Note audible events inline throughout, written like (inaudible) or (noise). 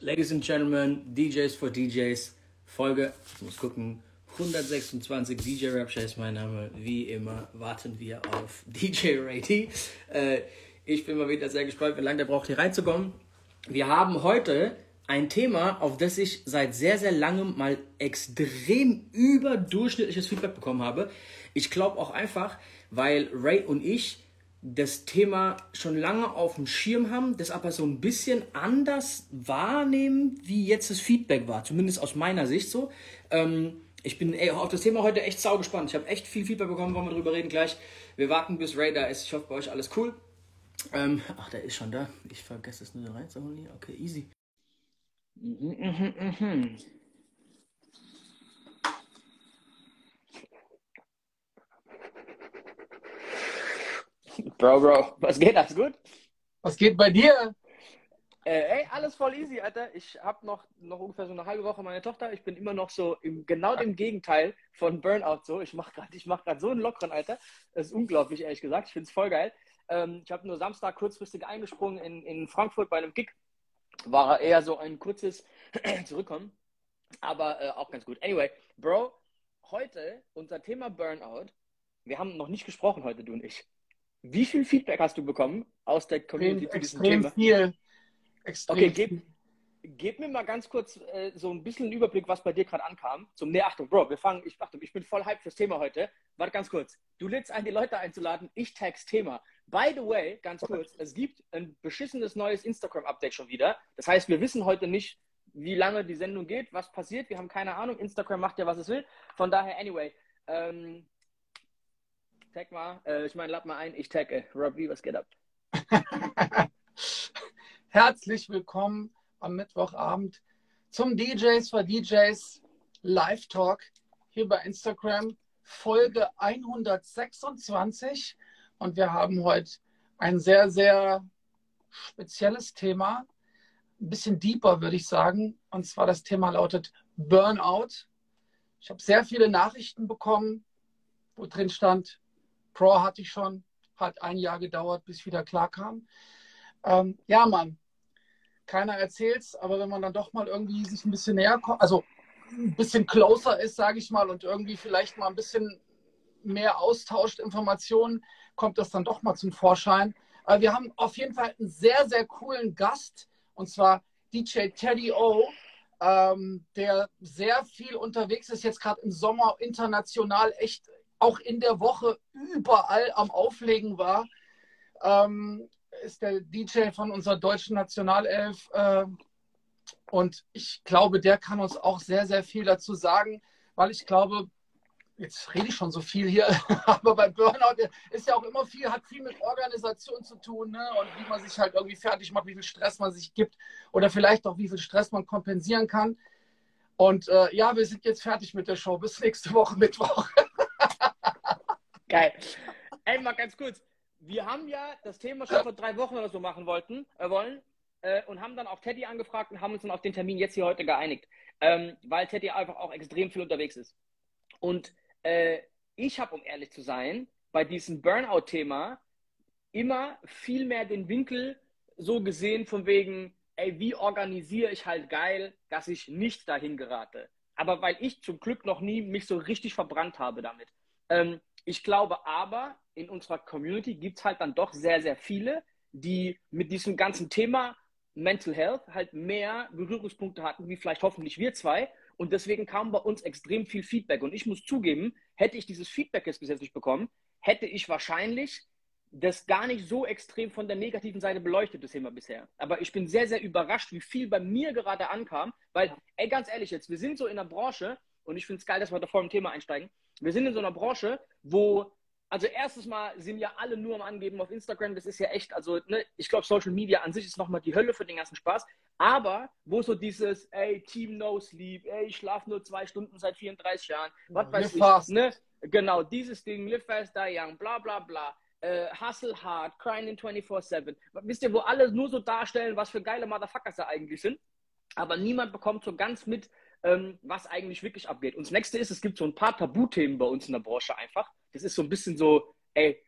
Ladies and Gentlemen, DJs for DJs, Folge, ich muss gucken, 126 DJ Rapture ist mein Name. Wie immer warten wir auf (laughs) DJ Rady. Äh, ich bin mal wieder sehr gespannt, wie lange der braucht, hier reinzukommen. Wir haben heute ein Thema, auf das ich seit sehr, sehr langem mal extrem überdurchschnittliches Feedback bekommen habe. Ich glaube auch einfach, weil Ray und ich das Thema schon lange auf dem Schirm haben, das aber so ein bisschen anders wahrnehmen, wie jetzt das Feedback war. Zumindest aus meiner Sicht so. Ähm, ich bin ey, auf das Thema heute echt sau gespannt. Ich habe echt viel Feedback bekommen, wollen wir drüber reden gleich. Wir warten, bis Ray da ist. Ich hoffe, bei euch alles cool. Ähm, ach, der ist schon da. Ich vergesse es nur reinzuholen hier. Okay, easy. Mhm, mhm, mhm. Bro, Bro, was geht? Alles gut? Was geht bei dir? Äh, ey, alles voll easy, Alter. Ich habe noch, noch ungefähr so eine halbe Woche meine Tochter. Ich bin immer noch so im genau dem Gegenteil von Burnout so. Ich mache gerade mach so einen lockeren, Alter. Das ist unglaublich, ehrlich gesagt. Ich finde es voll geil. Ähm, ich habe nur Samstag kurzfristig eingesprungen in, in Frankfurt bei einem Gig. War eher so ein kurzes (clears throat) Zurückkommen. Aber äh, auch ganz gut. Anyway, Bro, heute unser Thema Burnout. Wir haben noch nicht gesprochen heute, du und ich. Wie viel Feedback hast du bekommen aus der Community zu diesem Thema? Viel. Extrem okay, gib, gib mir mal ganz kurz äh, so ein bisschen einen Überblick, was bei dir gerade ankam. Zum Nee, Achtung, Bro, wir fangen, ich, Achtung, ich bin voll hyped fürs Thema heute. Warte ganz kurz. Du lädst ein, die Leute einzuladen, ich tags Thema. By the way, ganz kurz, es gibt ein beschissenes neues Instagram-Update schon wieder. Das heißt, wir wissen heute nicht, wie lange die Sendung geht, was passiert. Wir haben keine Ahnung. Instagram macht ja, was es will. Von daher, anyway, ähm, tag mal, äh, ich meine, lad mal ein, ich tagge. Robbie, was geht ab? (laughs) Herzlich willkommen am Mittwochabend zum DJs for DJs Live Talk hier bei Instagram, Folge 126. Und wir haben heute ein sehr, sehr spezielles Thema, ein bisschen deeper, würde ich sagen. Und zwar das Thema lautet Burnout. Ich habe sehr viele Nachrichten bekommen, wo drin stand, Pro hatte ich schon, hat ein Jahr gedauert, bis ich wieder klar kam. Ähm, ja, Mann, keiner erzählt's, aber wenn man dann doch mal irgendwie sich ein bisschen näher kommt, also ein bisschen closer ist, sage ich mal, und irgendwie vielleicht mal ein bisschen mehr austauscht, Informationen, kommt das dann doch mal zum Vorschein. Aber wir haben auf jeden Fall einen sehr, sehr coolen Gast, und zwar DJ Teddy O, ähm, der sehr viel unterwegs ist, jetzt gerade im Sommer international echt auch in der Woche überall am Auflegen war, ähm, ist der DJ von unserer deutschen Nationalelf. Äh, und ich glaube, der kann uns auch sehr, sehr viel dazu sagen, weil ich glaube, jetzt rede ich schon so viel hier, (laughs) aber bei Burnout ist ja auch immer viel, hat viel mit Organisation zu tun ne? und wie man sich halt irgendwie fertig macht, wie viel Stress man sich gibt oder vielleicht auch wie viel Stress man kompensieren kann. Und äh, ja, wir sind jetzt fertig mit der Show. Bis nächste Woche (laughs) Mittwoch. Geil. (laughs) Ey, mal ganz kurz. Wir haben ja das Thema schon vor drei Wochen oder so machen wollten, äh, wollen äh, und haben dann auch Teddy angefragt und haben uns dann auf den Termin jetzt hier heute geeinigt, ähm, weil Teddy einfach auch extrem viel unterwegs ist. Und äh, ich habe, um ehrlich zu sein, bei diesem Burnout-Thema immer viel mehr den Winkel so gesehen von wegen, ey, wie organisiere ich halt geil, dass ich nicht dahin gerate. Aber weil ich zum Glück noch nie mich so richtig verbrannt habe damit. Ähm, ich glaube aber, in unserer Community gibt es halt dann doch sehr, sehr viele, die mit diesem ganzen Thema Mental Health halt mehr Berührungspunkte hatten, wie vielleicht hoffentlich wir zwei. Und deswegen kam bei uns extrem viel Feedback. Und ich muss zugeben, hätte ich dieses Feedback jetzt bis jetzt nicht bekommen, hätte ich wahrscheinlich das gar nicht so extrem von der negativen Seite beleuchtet, das Thema bisher. Aber ich bin sehr, sehr überrascht, wie viel bei mir gerade ankam, weil, ey, ganz ehrlich jetzt, wir sind so in der Branche, und ich finde es geil, dass wir da vor dem Thema einsteigen, wir sind in so einer Branche, wo, also erstes Mal sind ja alle nur am Angeben auf Instagram. Das ist ja echt, also ne, ich glaube, Social Media an sich ist nochmal die Hölle für den ganzen Spaß. Aber wo so dieses, ey, Team No Sleep, ey, ich schlafe nur zwei Stunden seit 34 Jahren, was weiß ich, fast. ne? Genau, dieses Ding, live fast, die young, bla bla bla. Uh, hustle hard, crying in 24-7. Wisst ihr, wo alle nur so darstellen, was für geile Motherfuckers da eigentlich sind, aber niemand bekommt so ganz mit, ähm, was eigentlich wirklich abgeht. Und das nächste ist, es gibt so ein paar Tabuthemen bei uns in der Branche einfach. Das ist so ein bisschen so, ey,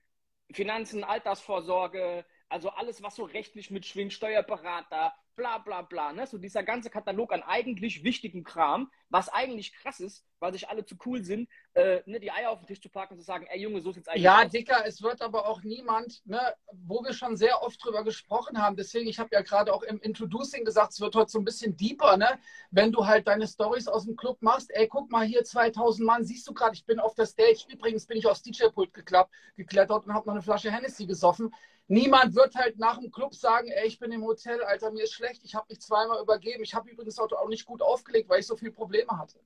Finanzen, Altersvorsorge, also alles, was so rechtlich mitschwingt, Steuerberater, bla bla bla. Ne? So dieser ganze Katalog an eigentlich wichtigen Kram, was eigentlich krass ist, weil sich alle zu cool sind, äh, ne, die Eier auf den Tisch zu packen und zu sagen, ey Junge, so sieht's eigentlich ja, aus. Dicker, es wird aber auch niemand, ne, wo wir schon sehr oft drüber gesprochen haben, deswegen, ich habe ja gerade auch im Introducing gesagt, es wird heute so ein bisschen deeper, ne? Wenn du halt deine Stories aus dem Club machst, ey, guck mal hier, 2000 Mann, siehst du gerade, ich bin auf der Stage, übrigens bin ich aufs DJ-Pult geklettert und habe noch eine Flasche Hennessy gesoffen. Niemand wird halt nach dem Club sagen, ey, ich bin im Hotel, Alter, mir ist schlecht, ich habe mich zweimal übergeben. Ich habe übrigens auch nicht gut aufgelegt, weil ich so viele Probleme hatte.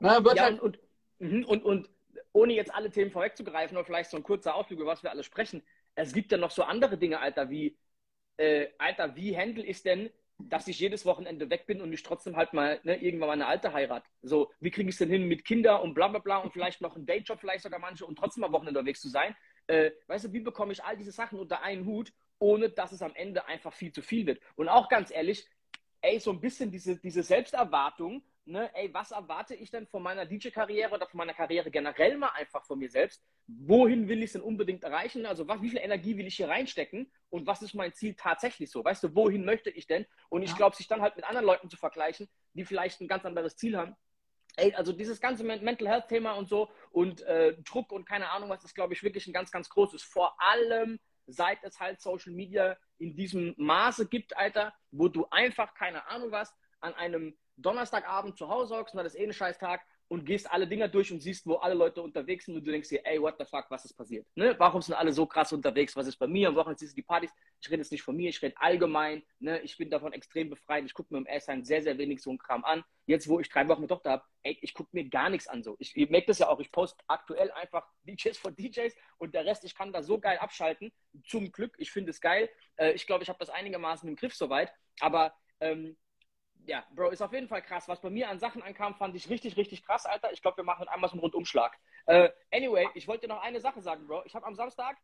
Na, wird ja, halt und, und, mhm, und, und ohne jetzt alle Themen vorwegzugreifen, oder vielleicht so ein kurzer Ausflug, über was wir alle sprechen, es gibt ja noch so andere Dinge, Alter, wie, äh, Alter, wie handle ich denn, dass ich jedes Wochenende weg bin und ich trotzdem halt mal ne, irgendwann mal eine alte heirat. So, wie kriege ich es denn hin mit Kindern und bla bla bla und vielleicht noch einen Dayjob, vielleicht sogar manche und trotzdem am Wochenende unterwegs zu sein? äh, weißt du, wie bekomme ich all diese Sachen unter einen Hut, ohne dass es am Ende einfach viel zu viel wird? Und auch ganz ehrlich, ey, so ein bisschen diese, diese Selbsterwartung, ne, ey, was erwarte ich denn von meiner DJ-Karriere oder von meiner Karriere generell mal einfach von mir selbst? Wohin will ich es denn unbedingt erreichen? Also, was, wie viel Energie will ich hier reinstecken? Und was ist mein Ziel tatsächlich so? Weißt du, wohin möchte ich denn? Und ich glaube, sich dann halt mit anderen Leuten zu vergleichen, die vielleicht ein ganz anderes Ziel haben, Ey, also dieses ganze Mental Health Thema und so und äh, Druck und keine Ahnung was, ist glaube ich wirklich ein ganz, ganz großes. Vor allem seit es halt Social Media in diesem Maße gibt, Alter, wo du einfach, keine Ahnung was, an einem Donnerstagabend zu Hause hockst, und das ist eh ein scheiß Tag und gehst alle Dinger durch und siehst, wo alle Leute unterwegs sind und du denkst dir, ey, what the fuck, was ist passiert? Ne? Warum sind alle so krass unterwegs? Was ist bei mir? Am Wochenende siehst du die Partys. Ich rede jetzt nicht von mir, ich rede allgemein. Ne? Ich bin davon extrem befreit. Ich gucke mir im Airsign sehr, sehr wenig so einen Kram an. Jetzt, wo ich drei Wochen mit Tochter habe, ey, ich gucke mir gar nichts an so. Ich, ich merke das ja auch, ich poste aktuell einfach DJs von DJs und der Rest, ich kann da so geil abschalten. Zum Glück, ich finde es geil. Äh, ich glaube, ich habe das einigermaßen im Griff soweit. Aber ähm, ja, Bro, ist auf jeden Fall krass. Was bei mir an Sachen ankam, fand ich richtig, richtig krass, Alter. Ich glaube, wir machen einmal so einen Rundumschlag. Äh, anyway, ich wollte dir noch eine Sache sagen, Bro. Ich habe am Samstag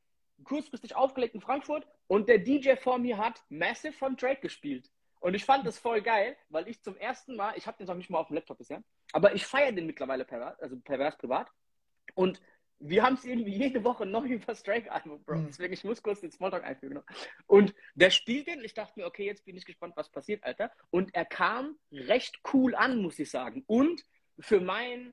kurzfristig aufgelegt in Frankfurt und der DJ vor mir hat Massive von Drake gespielt. Und ich fand das voll geil, weil ich zum ersten Mal, ich habe den noch nicht mal auf dem Laptop bisher, aber ich feiere den mittlerweile pervers, also pervers privat. Und wir haben es irgendwie jede Woche neu über das Drake-Album, Bro. Mhm. Deswegen, ich muss kurz den Smalltalk einfügen. Und der spielt den, ich dachte mir, okay, jetzt bin ich gespannt, was passiert, Alter. Und er kam recht cool an, muss ich sagen. Und für meinen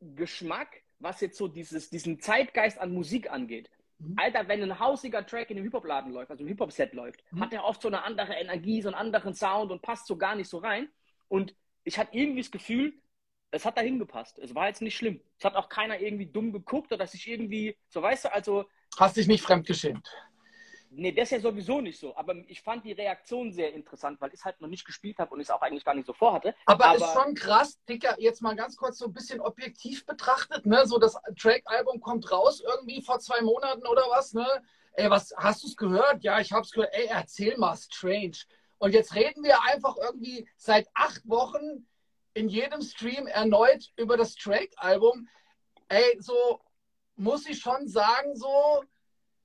Geschmack, was jetzt so dieses, diesen Zeitgeist an Musik angeht, mhm. Alter, wenn ein hausiger Track in einem Hip-Hop-Laden läuft, also ein Hip-Hop-Set läuft, mhm. hat er oft so eine andere Energie, so einen anderen Sound und passt so gar nicht so rein. Und ich hatte irgendwie das Gefühl, es hat dahin gepasst. Es war jetzt nicht schlimm. Es hat auch keiner irgendwie dumm geguckt oder sich irgendwie, so weißt du, also. Hast dich nicht fremdgeschämt? Nee, das ist ja sowieso nicht so. Aber ich fand die Reaktion sehr interessant, weil ich es halt noch nicht gespielt habe und ich es auch eigentlich gar nicht so vorhatte. Aber, aber ist schon krass, Dicker, jetzt mal ganz kurz so ein bisschen objektiv betrachtet, ne? So das Track-Album kommt raus irgendwie vor zwei Monaten oder was, ne? Ey, was, hast du es gehört? Ja, ich hab's gehört. Ey, erzähl mal, strange. Und jetzt reden wir einfach irgendwie seit acht Wochen in jedem Stream erneut über das Drake-Album. Ey, so muss ich schon sagen, so,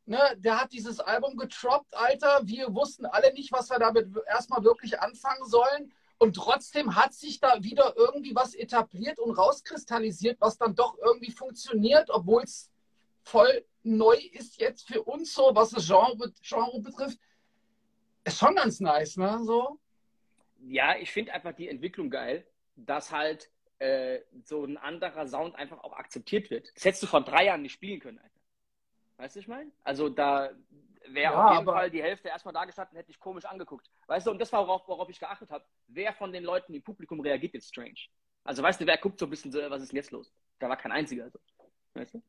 ne, der hat dieses Album getroppt, Alter. Wir wussten alle nicht, was wir damit erstmal wirklich anfangen sollen. Und trotzdem hat sich da wieder irgendwie was etabliert und rauskristallisiert, was dann doch irgendwie funktioniert, obwohl es voll neu ist jetzt für uns so, was das Genre, Genre betrifft. Ist schon ganz nice, ne? So. Ja, ich finde einfach die Entwicklung geil dass halt äh, so ein anderer Sound einfach auch akzeptiert wird. Das hättest du vor drei Jahren nicht spielen können, Alter. Weißt du, ich meine? Also da wäre ja, auf jeden Fall die Hälfte erstmal da gestanden, hätte ich komisch angeguckt. Weißt du, und das war, worauf, worauf ich geachtet habe. Wer von den Leuten im Publikum reagiert jetzt strange? Also weißt du, wer guckt so ein bisschen so, was ist jetzt los? Da war kein einziger. So. Weißt du?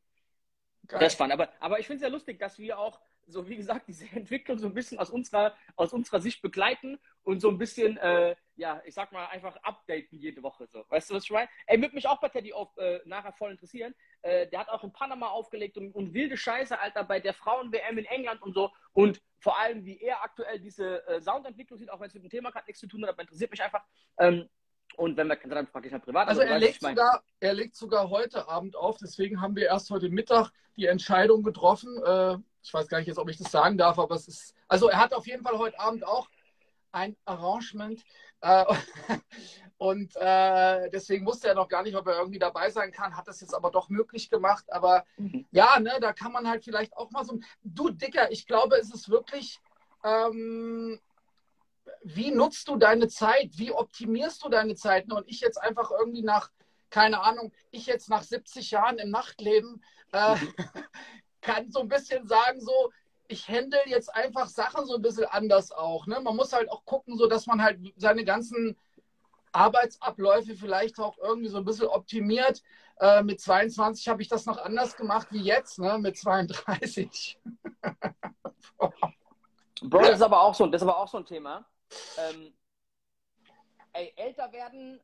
Geil. Das fand. Aber, aber ich finde es ja lustig, dass wir auch so, wie gesagt, (laughs) diese Entwicklung so ein bisschen aus unserer, aus unserer Sicht begleiten und so ein bisschen, äh, ja, ich sag mal, einfach updaten jede Woche. So. Weißt du, was ich meine? Ey, würde mich auch bei Teddy auf, äh, nachher voll interessieren. Äh, der hat auch in Panama aufgelegt und, und wilde Scheiße, Alter, bei der Frauen-WM in England und so. Und vor allem, wie er aktuell diese äh, Soundentwicklung sieht, auch wenn es mit dem Thema gerade nichts zu tun hat, aber interessiert mich einfach. Ähm, und wenn wir dann frage ich mal privat. Also, er, legt sogar, er legt sogar heute Abend auf, deswegen haben wir erst heute Mittag die Entscheidung getroffen. Äh, ich weiß gar nicht jetzt, ob ich das sagen darf, aber es ist. Also er hat auf jeden Fall heute Abend auch ein Arrangement. Äh, (laughs) und äh, deswegen wusste er noch gar nicht, ob er irgendwie dabei sein kann, hat das jetzt aber doch möglich gemacht. Aber mhm. ja, ne, da kann man halt vielleicht auch mal so. Du, Dicker, ich glaube, es ist wirklich. Ähm, wie nutzt du deine Zeit? Wie optimierst du deine Zeit? Und ich jetzt einfach irgendwie nach, keine Ahnung, ich jetzt nach 70 Jahren im Nachtleben äh, (laughs) (laughs) kann so ein bisschen sagen, so, ich handle jetzt einfach Sachen so ein bisschen anders auch. Ne? Man muss halt auch gucken, so dass man halt seine ganzen Arbeitsabläufe vielleicht auch irgendwie so ein bisschen optimiert. Äh, mit 22 habe ich das noch anders gemacht wie jetzt, ne? mit 32. (laughs) Bro, das ist aber auch so, das ist aber auch so ein Thema. Ähm, ey, älter werden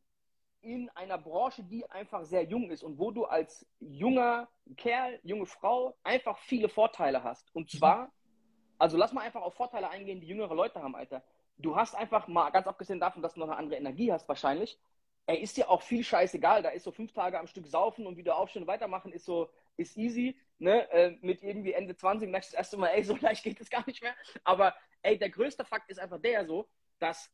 in einer Branche, die einfach sehr jung ist und wo du als junger Kerl, junge Frau einfach viele Vorteile hast. Und mhm. zwar, also lass mal einfach auf Vorteile eingehen, die jüngere Leute haben, Alter. Du hast einfach mal, ganz abgesehen davon, dass du noch eine andere Energie hast, wahrscheinlich, er ist dir auch viel scheißegal. Da ist so fünf Tage am Stück saufen und wieder aufstehen und weitermachen, ist so, ist easy. Ne? Äh, mit irgendwie Ende 20 merkst du das erste Mal, ey, so leicht geht es gar nicht mehr. Aber ey, der größte Fakt ist einfach der so, dass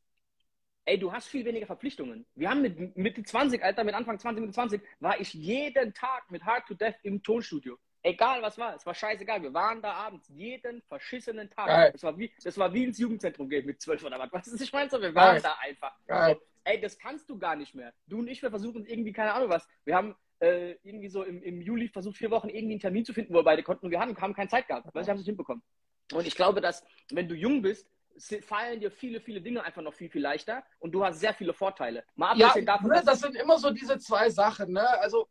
ey, du hast viel weniger Verpflichtungen. Wir haben mit Mitte 20, Alter, mit Anfang 20, Mitte 20, war ich jeden Tag mit Hard to Death im Tonstudio. Egal was war, es war scheißegal. Wir waren da abends jeden verschissenen Tag. Das war, wie, das war wie ins Jugendzentrum gehen mit 12 oder was. Was ist, ich meine so, wir waren Geil. da einfach. So, ey, das kannst du gar nicht mehr. Du und ich, wir versuchen irgendwie, keine Ahnung was. Wir haben äh, irgendwie so im, im Juli versucht, vier Wochen irgendwie einen Termin zu finden, wo wir beide konnten und wir haben, haben keine Zeit gehabt. Weil ich haben es nicht hinbekommen. Und ich glaube, dass, wenn du jung bist, fallen dir viele, viele Dinge einfach noch viel, viel leichter und du hast sehr viele Vorteile. Mal ja, davon, ne, das sind immer so diese zwei Sachen. Ne? Also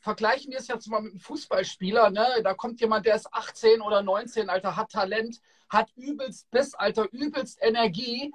vergleichen wir es jetzt mal mit einem Fußballspieler. Ne? Da kommt jemand, der ist 18 oder 19, Alter, hat Talent, hat übelst Biss, Alter, übelst Energie.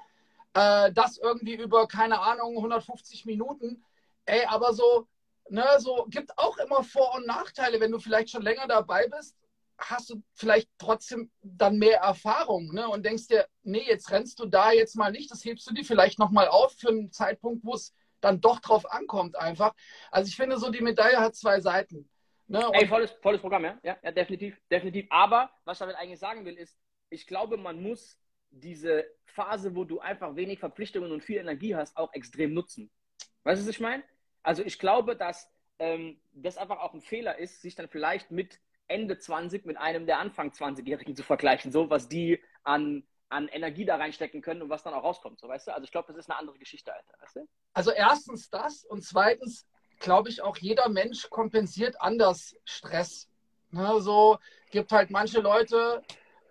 Äh, das irgendwie über, keine Ahnung, 150 Minuten. Ey, aber so, ne, so gibt auch immer Vor- und Nachteile, wenn du vielleicht schon länger dabei bist hast du vielleicht trotzdem dann mehr Erfahrung ne? und denkst dir, nee, jetzt rennst du da jetzt mal nicht, das hebst du dir vielleicht nochmal auf für einen Zeitpunkt, wo es dann doch drauf ankommt einfach. Also ich finde so, die Medaille hat zwei Seiten. Ne? Ey, volles, volles Programm, ja? ja? Ja, definitiv, definitiv. Aber was ich damit eigentlich sagen will, ist, ich glaube, man muss diese Phase, wo du einfach wenig Verpflichtungen und viel Energie hast, auch extrem nutzen. Weißt du, was ich meine? Also ich glaube, dass ähm, das einfach auch ein Fehler ist, sich dann vielleicht mit Ende 20 mit einem der Anfang 20-Jährigen zu vergleichen, so was die an, an Energie da reinstecken können und was dann auch rauskommt, so weißt du? Also ich glaube, das ist eine andere Geschichte, Alter, weißt du? Also erstens das und zweitens glaube ich auch, jeder Mensch kompensiert anders Stress. Ne, so gibt halt manche Leute,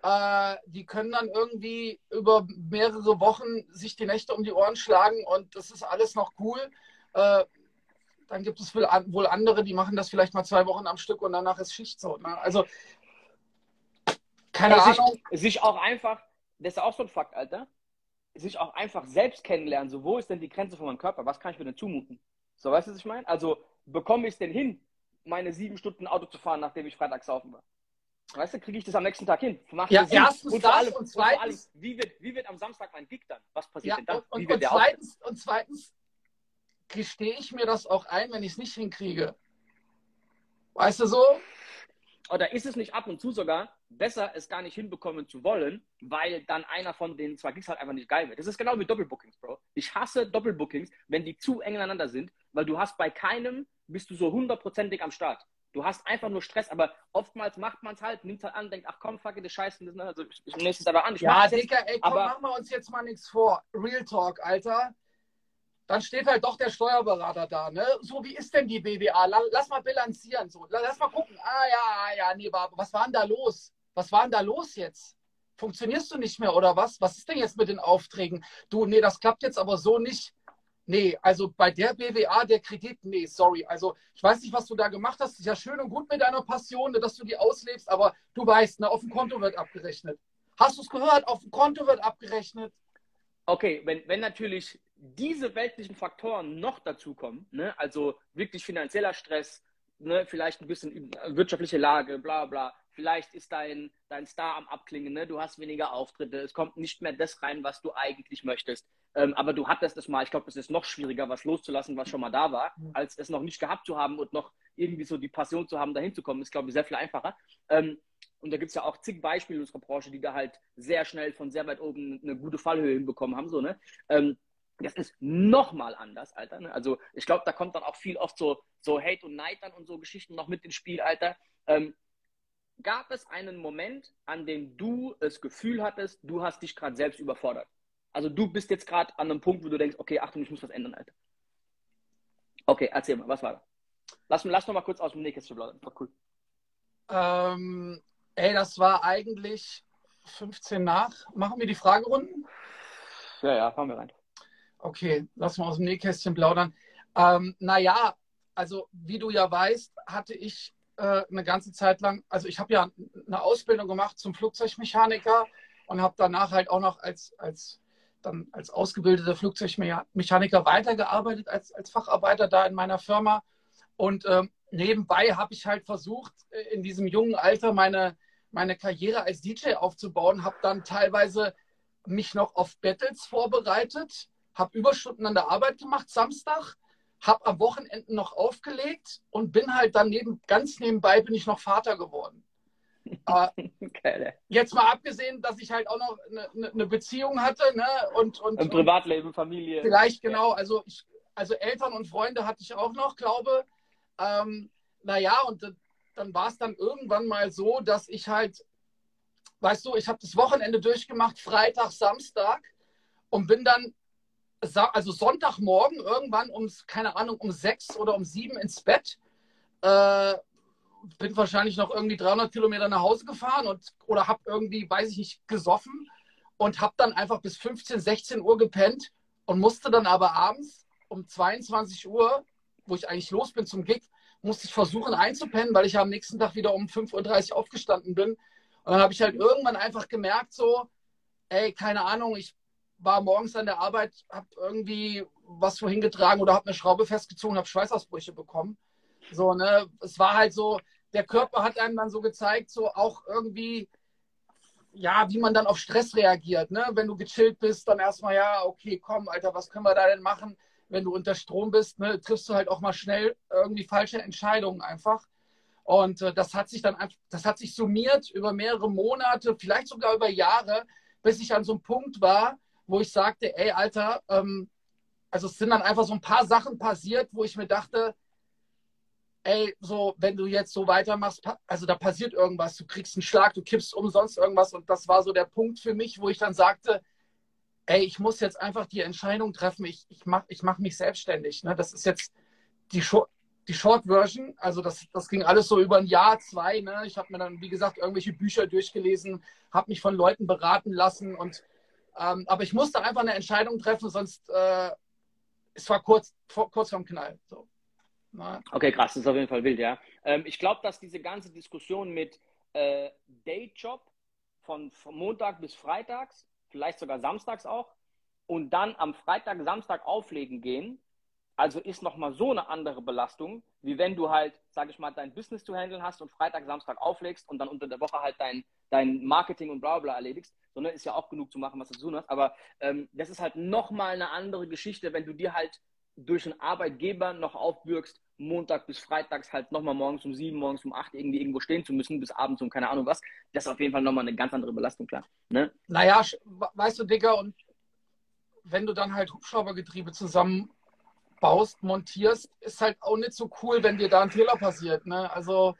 äh, die können dann irgendwie über mehrere Wochen sich die Nächte um die Ohren schlagen und das ist alles noch cool. Äh, dann gibt es wohl andere, die machen das vielleicht mal zwei Wochen am Stück und danach ist Schicht so. Ne? Also, keine also Ahnung. Sich, sich, auch einfach, das ist auch so ein Fakt, Alter, sich auch einfach selbst kennenlernen. So, wo ist denn die Grenze von meinem Körper? Was kann ich mir denn zumuten? So, weißt du, was ich meine? Also, bekomme ich es denn hin, meine sieben Stunden Auto zu fahren, nachdem ich Freitag saufen war? Weißt du, kriege ich das am nächsten Tag hin? Macht ja, erstens und das allem, und zweitens... Und allem, wie, wird, wie wird am Samstag mein Gig dann? Was passiert ja, denn dann? Und, und, zweitens, und zweitens, gestehe ich mir das auch ein, wenn ich es nicht hinkriege. Weißt du so? Oder ist es nicht ab und zu sogar besser, es gar nicht hinbekommen zu wollen, weil dann einer von den zwei Gigs halt einfach nicht geil wird? Das ist genau wie Doppelbookings, Bro. Ich hasse Doppelbookings, wenn die zu eng ineinander sind, weil du hast bei keinem, bist du so hundertprozentig am Start. Du hast einfach nur Stress, aber oftmals macht man es halt, nimmt es halt an, denkt, ach komm, fuck it, das Scheiße, das, ne? also ich, ich nehme es aber an. Ich ja, Digga, ey, komm, aber, machen wir uns jetzt mal nichts vor. Real Talk, Alter dann steht halt doch der Steuerberater da. Ne? So, wie ist denn die BWA? Lass mal bilanzieren. So. Lass mal gucken. Ah ja, ah, ja, nee, was war denn da los? Was war denn da los jetzt? Funktionierst du nicht mehr oder was? Was ist denn jetzt mit den Aufträgen? Du, nee, das klappt jetzt aber so nicht. Nee, also bei der BWA, der Kredit, nee, sorry. Also ich weiß nicht, was du da gemacht hast. Ist ja schön und gut mit deiner Passion, dass du die auslebst, aber du weißt, ne, auf dem Konto wird abgerechnet. Hast du es gehört? Auf dem Konto wird abgerechnet. Okay, wenn, wenn natürlich diese weltlichen Faktoren noch dazukommen, ne, also wirklich finanzieller Stress, ne, vielleicht ein bisschen wirtschaftliche Lage, bla bla, vielleicht ist dein, dein Star am Abklingen, ne, du hast weniger Auftritte, es kommt nicht mehr das rein, was du eigentlich möchtest. Ähm, aber du hattest es mal, ich glaube, es ist noch schwieriger, was loszulassen, was schon mal da war, als es noch nicht gehabt zu haben und noch irgendwie so die Passion zu haben, dahin zu kommen, ist, glaube ich, sehr viel einfacher. Ähm, und da gibt es ja auch zig Beispiele in unserer Branche, die da halt sehr schnell von sehr weit oben eine gute Fallhöhe hinbekommen haben. So, ne? Ähm, das ist nochmal anders, Alter. Ne? Also ich glaube, da kommt dann auch viel oft so, so Hate und Neid dann und so Geschichten noch mit ins Spiel, Alter. Ähm, gab es einen Moment, an dem du das Gefühl hattest, du hast dich gerade selbst überfordert? Also du bist jetzt gerade an einem Punkt, wo du denkst, okay, Achtung, ich muss was ändern, Alter. Okay, erzähl mal, was war da? Lass, lass noch mal kurz aus dem Nähkästchen plaudern. War cool. Ähm, ey, das war eigentlich 15 nach. Machen wir die Fragerunden? Ja, ja, fahren wir rein. Okay, lass mal aus dem Nähkästchen plaudern. Ähm, naja, also wie du ja weißt, hatte ich äh, eine ganze Zeit lang, also ich habe ja eine Ausbildung gemacht zum Flugzeugmechaniker und habe danach halt auch noch als, als, dann als ausgebildeter Flugzeugmechaniker weitergearbeitet, als, als Facharbeiter da in meiner Firma. Und ähm, nebenbei habe ich halt versucht, äh, in diesem jungen Alter meine, meine Karriere als DJ aufzubauen, habe dann teilweise mich noch auf Battles vorbereitet, habe Überstunden an der Arbeit gemacht, Samstag, habe am Wochenende noch aufgelegt und bin halt dann neben, ganz nebenbei bin ich noch Vater geworden. (laughs) äh, jetzt mal abgesehen, dass ich halt auch noch eine, eine Beziehung hatte ne? und, und ein Privatleben, Familie. Vielleicht genau, also ich, also Eltern und Freunde hatte ich auch noch, glaube. Ähm, naja, und dann war es dann irgendwann mal so, dass ich halt, weißt du, ich habe das Wochenende durchgemacht, Freitag, Samstag und bin dann also Sonntagmorgen irgendwann um, keine Ahnung, um sechs oder um sieben ins Bett. Äh, bin wahrscheinlich noch irgendwie 300 Kilometer nach Hause gefahren und oder habe irgendwie, weiß ich nicht, gesoffen und habe dann einfach bis 15, 16 Uhr gepennt und musste dann aber abends um 22 Uhr, wo ich eigentlich los bin zum Gig, musste ich versuchen einzupennen, weil ich am nächsten Tag wieder um 5.30 Uhr aufgestanden bin. Und dann habe ich halt irgendwann einfach gemerkt, so, ey, keine Ahnung, ich war morgens an der Arbeit, habe irgendwie was vorhin getragen oder habe eine Schraube festgezogen, habe Schweißausbrüche bekommen. So, ne, es war halt so, der Körper hat einem dann so gezeigt, so auch irgendwie, ja, wie man dann auf Stress reagiert, ne? Wenn du gechillt bist, dann erstmal, ja, okay, komm, Alter, was können wir da denn machen? Wenn du unter Strom bist, ne, triffst du halt auch mal schnell irgendwie falsche Entscheidungen einfach. Und äh, das hat sich dann das hat sich summiert über mehrere Monate, vielleicht sogar über Jahre, bis ich an so einem Punkt war, wo ich sagte, ey, Alter, ähm, also es sind dann einfach so ein paar Sachen passiert, wo ich mir dachte, ey, so, wenn du jetzt so weitermachst, also da passiert irgendwas, du kriegst einen Schlag, du kippst umsonst irgendwas und das war so der Punkt für mich, wo ich dann sagte, ey, ich muss jetzt einfach die Entscheidung treffen, ich, ich mache ich mach mich selbstständig. Ne? Das ist jetzt die, Short, die Short Version, also das, das ging alles so über ein Jahr, zwei. Ne? Ich habe mir dann, wie gesagt, irgendwelche Bücher durchgelesen, habe mich von Leuten beraten lassen und ähm, aber ich musste einfach eine Entscheidung treffen, sonst äh, es war kurz, vor, kurz vorm Knall. So. Okay, krass, das ist auf jeden Fall wild, ja. Ähm, ich glaube, dass diese ganze Diskussion mit äh, Dayjob von, von Montag bis Freitags, vielleicht sogar samstags auch, und dann am Freitag, Samstag auflegen gehen, also ist nochmal so eine andere Belastung, wie wenn du halt, sag ich mal, dein Business zu handeln hast und Freitag, Samstag auflegst und dann unter der Woche halt dein, dein Marketing und bla bla erledigst, sondern ist ja auch genug zu machen, was du zu tun hast. Aber ähm, das ist halt nochmal eine andere Geschichte, wenn du dir halt durch einen Arbeitgeber noch aufbürgst, Montag bis Freitags halt nochmal morgens um sieben, morgens um acht irgendwie irgendwo stehen zu müssen, bis abends um keine Ahnung was. Das ist auf jeden Fall nochmal eine ganz andere Belastung, klar. Ne? Naja, weißt du, Digga, und wenn du dann halt Hubschraubergetriebe zusammenbaust, montierst, ist halt auch nicht so cool, wenn dir da ein Fehler passiert. Ne? Also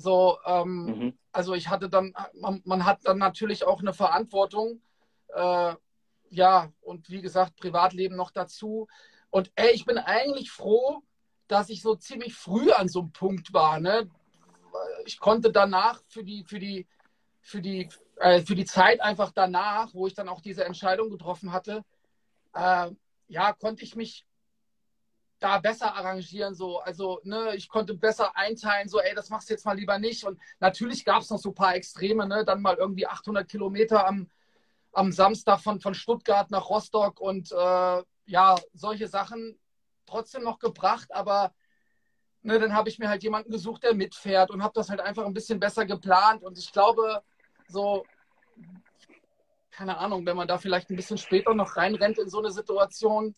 so, ähm, mhm. also ich hatte dann, man, man, hat dann natürlich auch eine Verantwortung, äh, ja, und wie gesagt, Privatleben noch dazu. Und ey, ich bin eigentlich froh, dass ich so ziemlich früh an so einem Punkt war. Ne? Ich konnte danach für die, für die, für die, äh, für die Zeit einfach danach, wo ich dann auch diese Entscheidung getroffen hatte, äh, ja, konnte ich mich da besser arrangieren, so, also, ne, ich konnte besser einteilen, so, ey, das machst du jetzt mal lieber nicht. Und natürlich gab es noch so ein paar Extreme, ne, dann mal irgendwie 800 Kilometer am, am Samstag von, von Stuttgart nach Rostock und äh, ja, solche Sachen trotzdem noch gebracht, aber ne, dann habe ich mir halt jemanden gesucht, der mitfährt und habe das halt einfach ein bisschen besser geplant. Und ich glaube, so, keine Ahnung, wenn man da vielleicht ein bisschen später noch reinrennt in so eine Situation,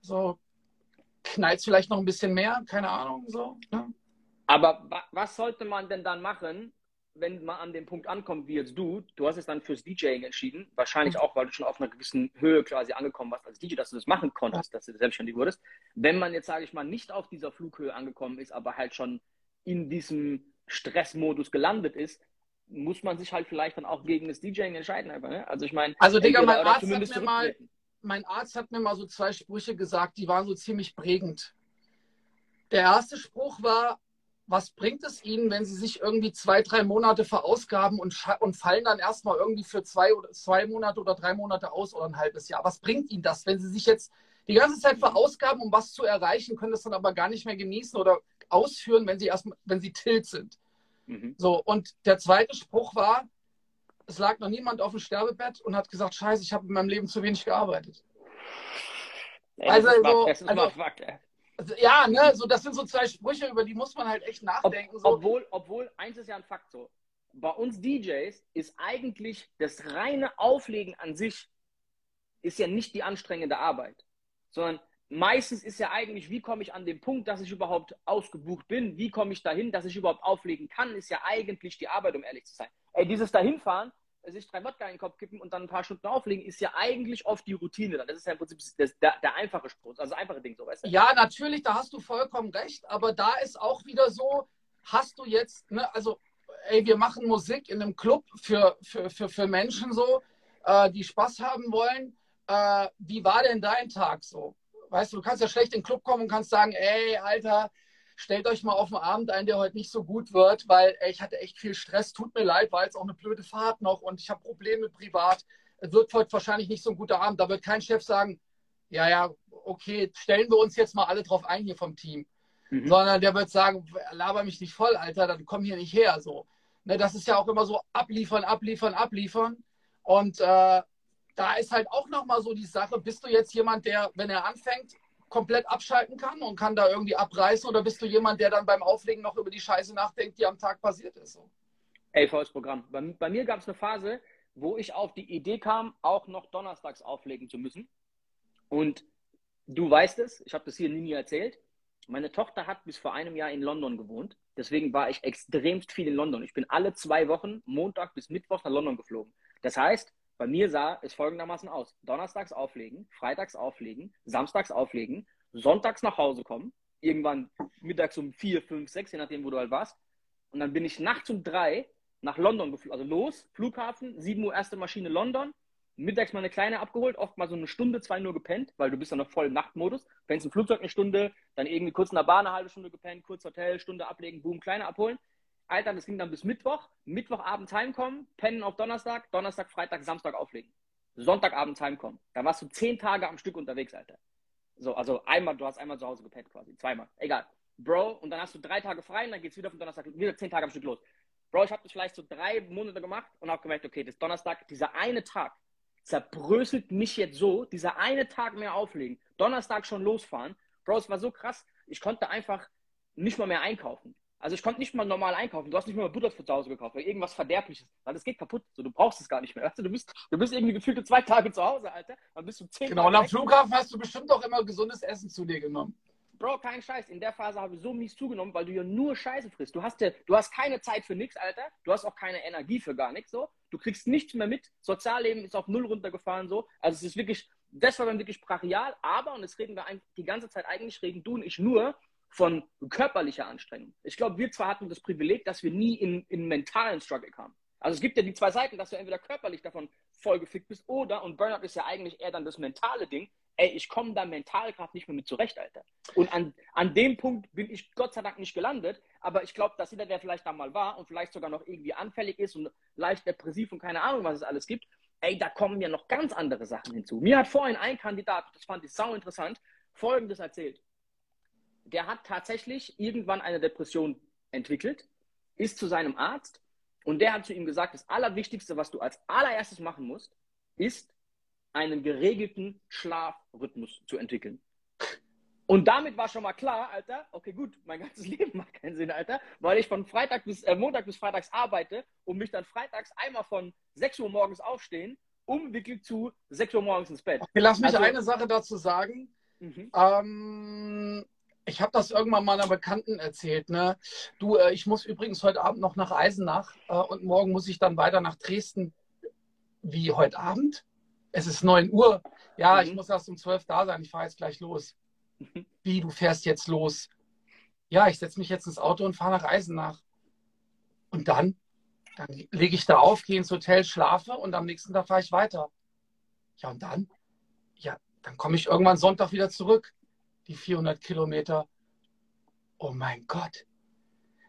so knallt es vielleicht noch ein bisschen mehr, keine Ahnung. So, ne? Aber wa was sollte man denn dann machen, wenn man an dem Punkt ankommt, wie jetzt du? Du hast es dann fürs DJing entschieden, wahrscheinlich mhm. auch, weil du schon auf einer gewissen Höhe quasi angekommen warst als DJ, dass du das machen konntest, ja. dass du selbstständig wurdest. Wenn man jetzt, sage ich mal, nicht auf dieser Flughöhe angekommen ist, aber halt schon in diesem Stressmodus gelandet ist, muss man sich halt vielleicht dann auch gegen das DJing entscheiden. Einfach, ne? Also ich meine, also Digga, mein Arzt, hat mir mal, mein Arzt hat mir mal so zwei Sprüche gesagt, die waren so ziemlich prägend. Der erste Spruch war, was bringt es Ihnen, wenn Sie sich irgendwie zwei, drei Monate verausgaben und, und fallen dann erstmal irgendwie für zwei, oder, zwei Monate oder drei Monate aus oder ein halbes Jahr? Was bringt Ihnen das, wenn Sie sich jetzt die ganze Zeit verausgaben, um was zu erreichen, können das dann aber gar nicht mehr genießen oder ausführen, wenn Sie erst, wenn Sie tilt sind? Mhm. So, und der zweite Spruch war, es lag noch niemand auf dem Sterbebett und hat gesagt, scheiße, ich habe in meinem Leben zu wenig gearbeitet. Ey, also, so, also, Fakt, also, ja, ne, so, das sind so zwei Sprüche, über die muss man halt echt nachdenken. Ob, so. obwohl, obwohl, eins ist ja ein Fakt so. Bei uns DJs ist eigentlich das reine Auflegen an sich ist ja nicht die anstrengende Arbeit, sondern meistens ist ja eigentlich, wie komme ich an den Punkt, dass ich überhaupt ausgebucht bin, wie komme ich dahin, dass ich überhaupt auflegen kann, ist ja eigentlich die Arbeit, um ehrlich zu sein. Ey, dieses dahinfahren, sich drei Wodka in den Kopf kippen und dann ein paar Stunden auflegen, ist ja eigentlich oft die Routine. Das ist ja im Prinzip der, der, einfache Spruch, also das einfache Ding, so weißt du? Ja, natürlich, da hast du vollkommen recht, aber da ist auch wieder so, hast du jetzt, ne, also, ey, wir machen Musik in einem Club für, für, für, für Menschen so, äh, die Spaß haben wollen. Äh, wie war denn dein Tag so? Weißt du, du kannst ja schlecht in den Club kommen und kannst sagen, ey, Alter, stellt euch mal auf den Abend ein, der heute nicht so gut wird, weil ey, ich hatte echt viel Stress. Tut mir leid, war jetzt auch eine blöde Fahrt noch und ich habe Probleme privat. Es wird heute wahrscheinlich nicht so ein guter Abend. Da wird kein Chef sagen, ja, ja, okay, stellen wir uns jetzt mal alle drauf ein hier vom Team. Mhm. Sondern der wird sagen, laber mich nicht voll, Alter, dann komm hier nicht her. So. Ne, das ist ja auch immer so abliefern, abliefern, abliefern. Und äh, da ist halt auch nochmal so die Sache, bist du jetzt jemand, der, wenn er anfängt, komplett abschalten kann und kann da irgendwie abreißen oder bist du jemand, der dann beim Auflegen noch über die Scheiße nachdenkt, die am Tag passiert ist? So? LVs Programm. Bei, bei mir gab es eine Phase, wo ich auf die Idee kam, auch noch donnerstags auflegen zu müssen. Und du weißt es, ich habe das hier nie erzählt. Meine Tochter hat bis vor einem Jahr in London gewohnt. Deswegen war ich extremst viel in London. Ich bin alle zwei Wochen, Montag bis Mittwoch nach London geflogen. Das heißt, bei mir sah es folgendermaßen aus. Donnerstags auflegen, freitags auflegen, samstags auflegen, sonntags nach Hause kommen, irgendwann mittags um vier, fünf, sechs, je nachdem, wo du halt warst. Und dann bin ich nachts um drei nach London geflogen. Also los, Flughafen, 7 Uhr erste Maschine London, mittags mal eine kleine abgeholt, oft mal so eine Stunde, zwei nur gepennt, weil du bist dann noch voll im Nachtmodus. Fängst im Flugzeug eine Stunde, dann irgendwie kurz in der Bahn eine halbe Stunde gepennt, kurz Hotel, Stunde ablegen, boom, kleine abholen. Alter, das ging dann bis Mittwoch. Mittwochabend heimkommen, pennen auf Donnerstag, Donnerstag, Freitag, Samstag auflegen. Sonntagabend heimkommen. Da warst du zehn Tage am Stück unterwegs, Alter. So, also einmal, du hast einmal zu Hause gepennt quasi, zweimal. Egal. Bro, und dann hast du drei Tage frei und dann geht's wieder von Donnerstag, wieder zehn Tage am Stück los. Bro, ich habe das vielleicht so drei Monate gemacht und habe gemerkt, okay, das Donnerstag, dieser eine Tag zerbröselt mich jetzt so, dieser eine Tag mehr auflegen, Donnerstag schon losfahren. Bro, es war so krass, ich konnte einfach nicht mal mehr einkaufen. Also ich konnte nicht mal normal einkaufen. Du hast nicht mal Butter für zu Hause gekauft, weil irgendwas Verderbliches. Weil das geht kaputt. So, du brauchst es gar nicht mehr. Also, du, bist, du bist irgendwie gefühlte zwei Tage zu Hause, Alter. Dann bist du zehn Genau, und am Flughafen hast du bestimmt auch immer gesundes Essen zu dir genommen. Bro, kein Scheiß. In der Phase habe ich so mies zugenommen, weil du ja nur Scheiße frisst. Du hast ja, du hast keine Zeit für nichts, Alter. Du hast auch keine Energie für gar nichts, so. Du kriegst nichts mehr mit. Sozialleben ist auf Null runtergefahren, so. Also es ist wirklich, das war dann wirklich brachial. Aber, und das reden wir die ganze Zeit eigentlich, reden du und ich nur von körperlicher Anstrengung. Ich glaube, wir zwei hatten das Privileg, dass wir nie in, in mentalen Struggle kamen. Also es gibt ja die zwei Seiten, dass du entweder körperlich davon vollgefickt bist oder, und Burnout ist ja eigentlich eher dann das mentale Ding, ey, ich komme da mental gerade nicht mehr mit zurecht, Alter. Und an, an dem Punkt bin ich Gott sei Dank nicht gelandet, aber ich glaube, dass jeder, der vielleicht da mal war und vielleicht sogar noch irgendwie anfällig ist und leicht depressiv und keine Ahnung, was es alles gibt, ey, da kommen ja noch ganz andere Sachen hinzu. Mir hat vorhin ein Kandidat, das fand ich sau interessant, Folgendes erzählt der hat tatsächlich irgendwann eine Depression entwickelt, ist zu seinem Arzt und der hat zu ihm gesagt, das Allerwichtigste, was du als allererstes machen musst, ist einen geregelten Schlafrhythmus zu entwickeln. Und damit war schon mal klar, Alter, okay, gut, mein ganzes (laughs) Leben macht keinen Sinn, Alter, weil ich von Freitag bis, äh, Montag bis Freitags arbeite und mich dann freitags einmal von 6 Uhr morgens aufstehen, umwickelt zu 6 Uhr morgens ins Bett. Okay, lass mich also, eine Sache dazu sagen. Mhm. Ähm, ich habe das irgendwann mal einer Bekannten erzählt. Ne? Du, äh, ich muss übrigens heute Abend noch nach Eisenach äh, und morgen muss ich dann weiter nach Dresden. Wie heute Abend? Es ist 9 Uhr. Ja, mhm. ich muss erst um 12 da sein. Ich fahre jetzt gleich los. Mhm. Wie, du fährst jetzt los? Ja, ich setze mich jetzt ins Auto und fahre nach Eisenach. Und dann? Dann lege ich da auf, gehe ins Hotel, schlafe und am nächsten Tag fahre ich weiter. Ja, und dann? Ja, dann komme ich irgendwann Sonntag wieder zurück. Die 400 Kilometer. Oh mein Gott.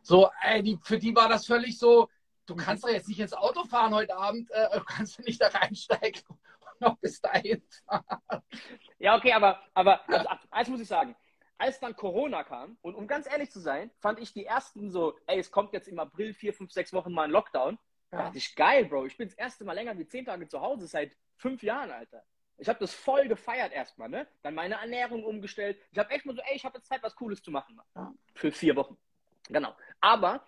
So, ey, die, für die war das völlig so, du kannst doch jetzt nicht ins Auto fahren heute Abend, äh, du kannst nicht da reinsteigen (laughs) und noch bis dahin fahren. Ja, okay, aber, aber also, eins muss ich sagen, als dann Corona kam, und um ganz ehrlich zu sein, fand ich die ersten so, ey, es kommt jetzt im April vier, fünf, sechs Wochen mal ein Lockdown. Ja. Da dachte ich, geil, Bro, ich bin das erste Mal länger wie zehn Tage zu Hause seit fünf Jahren, Alter. Ich habe das voll gefeiert erstmal, ne? Dann meine Ernährung umgestellt. Ich habe echt mal so, ey, ich habe jetzt Zeit, was Cooles zu machen. Für vier Wochen. Genau. Aber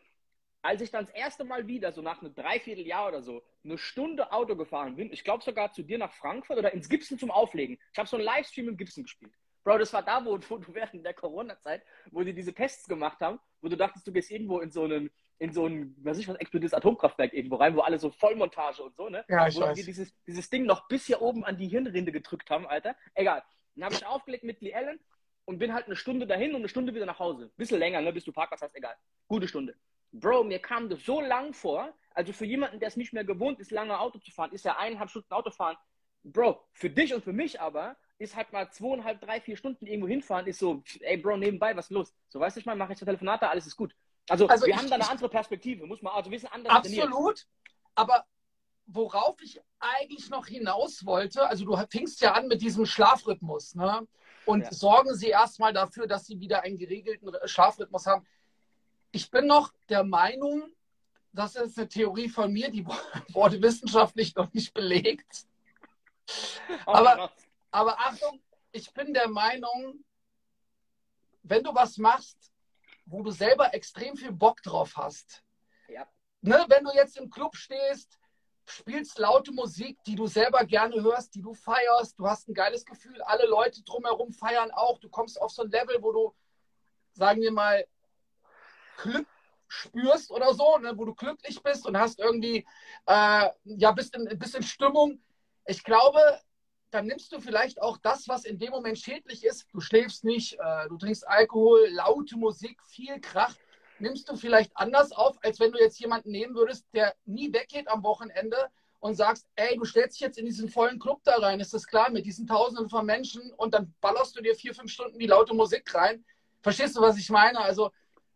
als ich dann das erste Mal wieder, so nach einem Dreivierteljahr oder so, eine Stunde Auto gefahren bin, ich glaube sogar zu dir nach Frankfurt oder ins Gibson zum Auflegen. Ich habe so einen Livestream im Gibson gespielt. Bro, das war da, wo, wo du während der Corona-Zeit, wo die diese Tests gemacht haben, wo du dachtest, du gehst irgendwo in so einen, in so ein, weiß ich was, explodiertes Atomkraftwerk irgendwo rein, wo alle so Vollmontage und so, ne? Ja, ich wo weiß. die dieses, dieses Ding noch bis hier oben an die Hirnrinde gedrückt haben, Alter. Egal. Dann habe ich aufgelegt mit Lee Allen und bin halt eine Stunde dahin und eine Stunde wieder nach Hause. Bisschen länger, ne, bis du Parkplatz hast, egal. Gute Stunde. Bro, mir kam das so lang vor, also für jemanden, der es nicht mehr gewohnt ist, lange Auto zu fahren, ist ja eineinhalb Stunden Autofahren. Bro, für dich und für mich aber ist halt mal zweieinhalb, drei, vier Stunden irgendwo hinfahren, ist so, ey Bro, nebenbei, was ist los? So, weißt du, ich mal, mache ich zwei Telefonate, alles ist gut. Also, also wir ich, haben da eine andere Perspektive, muss man, also wir sind anders Absolut, trainiert. aber worauf ich eigentlich noch hinaus wollte, also du fingst ja an mit diesem Schlafrhythmus, ne? Und ja. sorgen Sie erstmal dafür, dass Sie wieder einen geregelten Schlafrhythmus haben. Ich bin noch der Meinung, das ist eine Theorie von mir, die (laughs) wurde wissenschaftlich noch nicht belegt. (laughs) Aber, aber Achtung, ich bin der Meinung, wenn du was machst, wo du selber extrem viel Bock drauf hast, ja. ne, wenn du jetzt im Club stehst, spielst laute Musik, die du selber gerne hörst, die du feierst, du hast ein geiles Gefühl, alle Leute drumherum feiern auch, du kommst auf so ein Level, wo du, sagen wir mal, Glück spürst oder so, ne, wo du glücklich bist und hast irgendwie, äh, ja, bist in, bist in Stimmung. Ich glaube, dann nimmst du vielleicht auch das, was in dem Moment schädlich ist. Du schläfst nicht, äh, du trinkst Alkohol, laute Musik, viel Krach. Nimmst du vielleicht anders auf, als wenn du jetzt jemanden nehmen würdest, der nie weggeht am Wochenende und sagst, ey, du stellst dich jetzt in diesen vollen Club da rein, ist das klar, mit diesen Tausenden von Menschen und dann ballerst du dir vier, fünf Stunden die laute Musik rein. Verstehst du, was ich meine? Also,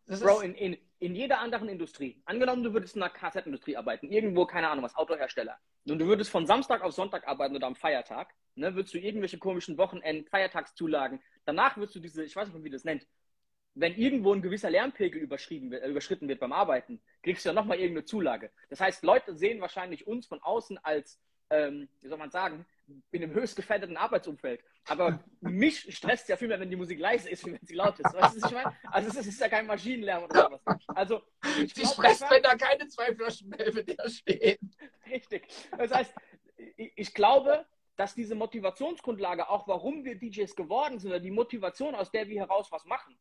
das Bro, in, in, in jeder anderen Industrie, angenommen, du würdest in einer Kfz-Industrie arbeiten, irgendwo, keine Ahnung, was, Autohersteller, und du würdest von Samstag auf Sonntag arbeiten oder am Feiertag, ne, würdest du irgendwelche komischen Wochenend, Feiertagszulagen, danach würdest du diese, ich weiß nicht, wie das nennt, wenn irgendwo ein gewisser Lärmpegel äh, überschritten wird beim Arbeiten, kriegst du ja nochmal irgendeine Zulage. Das heißt, Leute sehen wahrscheinlich uns von außen als, ähm, wie soll man sagen, in einem höchst gefährdeten Arbeitsumfeld. Aber (laughs) mich stresst ja viel mehr, wenn die Musik leise ist, wie wenn sie laut ist. Weißt du, was ich meine? Also es ist ja kein Maschinenlärm oder sowas. Also ich die stresst, wenn da keine zwei Flaschen Belvedere stehen. Richtig. Das heißt, ich glaube, dass diese Motivationsgrundlage, auch warum wir DJs geworden sind, oder die Motivation, aus der wir heraus was machen,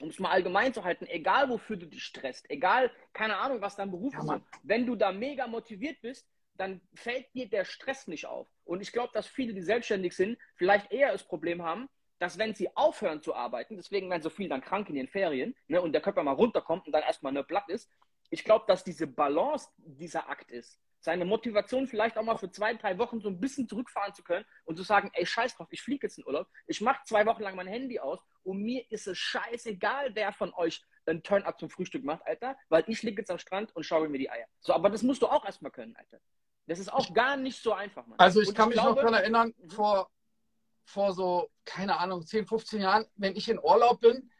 um es mal allgemein zu halten, egal wofür du dich stresst, egal, keine Ahnung, was dein Beruf ja, ist, wenn du da mega motiviert bist, dann fällt dir der Stress nicht auf. Und ich glaube, dass viele, die selbstständig sind, vielleicht eher das Problem haben, dass wenn sie aufhören zu arbeiten, deswegen werden so viele dann krank in den Ferien ne, und der Körper mal runterkommt und dann erstmal nur platt ist, ich glaube, dass diese Balance dieser Akt ist. Seine Motivation vielleicht auch mal für zwei, drei Wochen so ein bisschen zurückfahren zu können und zu sagen, ey, scheiß drauf, ich fliege jetzt in Urlaub, ich mache zwei Wochen lang mein Handy aus und mir ist es scheißegal, wer von euch ein Turn-up zum Frühstück macht, Alter, weil ich liege jetzt am Strand und schaue mir die Eier. So, aber das musst du auch erstmal können, Alter. Das ist auch gar nicht so einfach, Mann. Also ich und kann ich mich glaube, noch daran erinnern, mhm. vor, vor so, keine Ahnung, 10, 15 Jahren, wenn ich in Urlaub bin,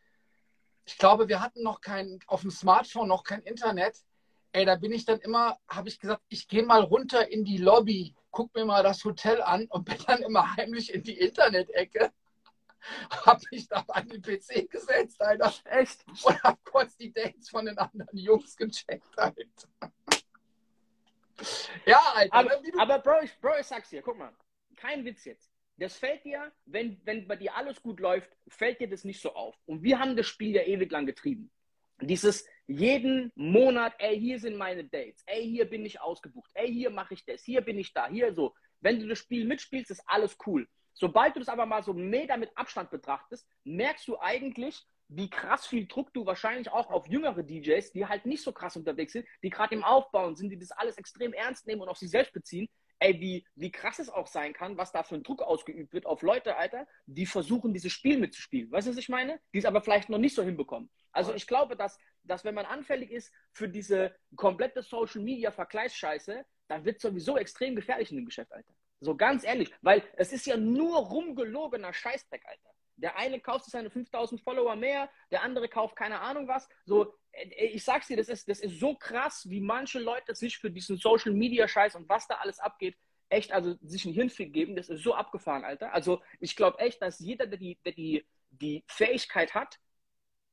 ich glaube, wir hatten noch kein, auf dem Smartphone noch kein Internet. Ey, da bin ich dann immer, habe ich gesagt, ich gehe mal runter in die Lobby, guck mir mal das Hotel an und bin dann immer heimlich in die Internet-Ecke. (laughs) Hab mich da an den PC gesetzt, Alter. Echt? Und hab kurz die Dates von den anderen Jungs gecheckt, Alter. Ja, Alter. Aber, aber Bro, ich, Bro, ich sag's dir, guck mal, kein Witz jetzt. Das fällt dir, wenn, wenn bei dir alles gut läuft, fällt dir das nicht so auf. Und wir haben das Spiel ja ewig lang getrieben. Dieses jeden Monat, ey, hier sind meine Dates, ey, hier bin ich ausgebucht, ey, hier mache ich das, hier bin ich da, hier so. Wenn du das Spiel mitspielst, ist alles cool. Sobald du das aber mal so mega mit Abstand betrachtest, merkst du eigentlich, wie krass viel Druck du wahrscheinlich auch auf jüngere DJs, die halt nicht so krass unterwegs sind, die gerade im Aufbauen sind, die das alles extrem ernst nehmen und auf sich selbst beziehen, ey, wie, wie krass es auch sein kann, was da für ein Druck ausgeübt wird auf Leute, Alter, die versuchen, dieses Spiel mitzuspielen. Weißt du, was ich meine? Die es aber vielleicht noch nicht so hinbekommen. Also ich glaube, dass, dass wenn man anfällig ist für diese komplette Social Media Vergleichsscheiße, dann wird es sowieso extrem gefährlich in dem Geschäft, Alter. So ganz ehrlich, weil es ist ja nur rumgelogener Scheißdreck, Alter. Der eine kauft seine 5000 Follower mehr, der andere kauft keine Ahnung was. So, äh, ich sag's dir, das ist, das ist so krass, wie manche Leute sich für diesen Social Media Scheiß und was da alles abgeht, echt, also sich einen Hirnfick geben, das ist so abgefahren, Alter. Also ich glaube echt, dass jeder, der die, der die, die Fähigkeit hat,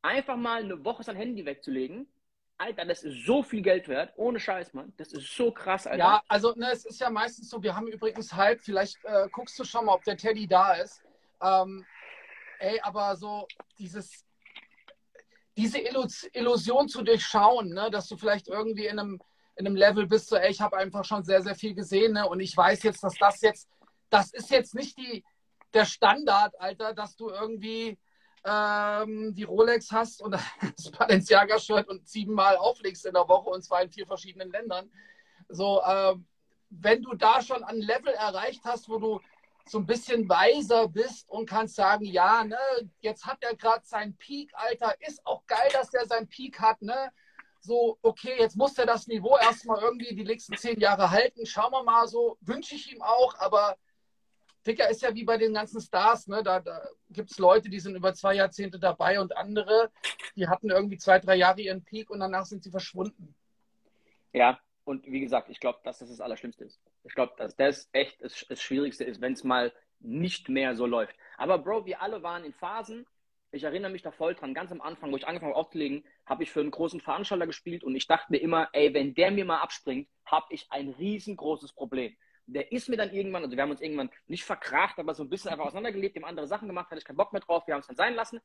einfach mal eine Woche sein Handy wegzulegen, Alter, das ist so viel Geld wert, ohne Scheiß, Mann. Das ist so krass, Alter. Ja, also ne, es ist ja meistens so, wir haben übrigens halt, vielleicht äh, guckst du schon mal, ob der Teddy da ist. Ähm, ey, aber so dieses, diese Illusion zu durchschauen, ne, dass du vielleicht irgendwie in einem, in einem Level bist, so, ey, ich habe einfach schon sehr, sehr viel gesehen, ne, und ich weiß jetzt, dass das jetzt, das ist jetzt nicht die, der Standard, Alter, dass du irgendwie ähm, die Rolex hast und (laughs) das Balenciaga-Shirt und siebenmal auflegst in der Woche und zwar in vier verschiedenen Ländern. So, ähm, wenn du da schon ein Level erreicht hast, wo du so ein bisschen weiser bist und kannst sagen, ja, ne, jetzt hat er gerade seinen Peak, Alter, ist auch geil, dass er seinen Peak hat, ne? So, okay, jetzt muss er das Niveau erstmal irgendwie die nächsten zehn Jahre halten. Schauen wir mal so, wünsche ich ihm auch, aber Dicker ist ja wie bei den ganzen Stars, ne? Da, da gibt es Leute, die sind über zwei Jahrzehnte dabei und andere, die hatten irgendwie zwei, drei Jahre ihren Peak und danach sind sie verschwunden. Ja, und wie gesagt, ich glaube, dass das das Allerschlimmste ist. Ich glaube, dass das echt das, das Schwierigste ist, wenn es mal nicht mehr so läuft. Aber Bro, wir alle waren in Phasen. Ich erinnere mich da voll dran, ganz am Anfang, wo ich angefangen habe aufzulegen, habe ich für einen großen Veranstalter gespielt und ich dachte mir immer, ey, wenn der mir mal abspringt, habe ich ein riesengroßes Problem. Der ist mir dann irgendwann, also wir haben uns irgendwann nicht verkracht, aber so ein bisschen einfach auseinandergelebt, dem andere Sachen gemacht, hatte ich keinen Bock mehr drauf, wir haben es dann sein lassen.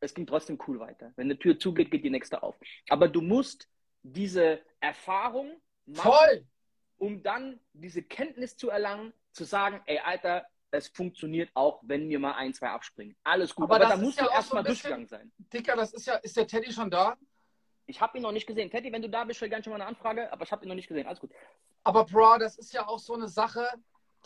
Es ging trotzdem cool weiter. Wenn eine Tür zugeht, geht die nächste auf. Aber du musst diese Erfahrung machen, Voll. um dann diese Kenntnis zu erlangen, zu sagen, ey, Alter, es funktioniert auch, wenn mir mal ein, zwei abspringen. Alles gut. Aber, Aber da musst ja du erstmal so durchgegangen sein. Dicker, das ist ja, ist der Teddy schon da? Ich habe ihn noch nicht gesehen. Teddy, wenn du da bist, stell gerne schon mal eine Anfrage, aber ich habe ihn noch nicht gesehen. Alles gut. Aber Bro, das ist ja auch so eine Sache,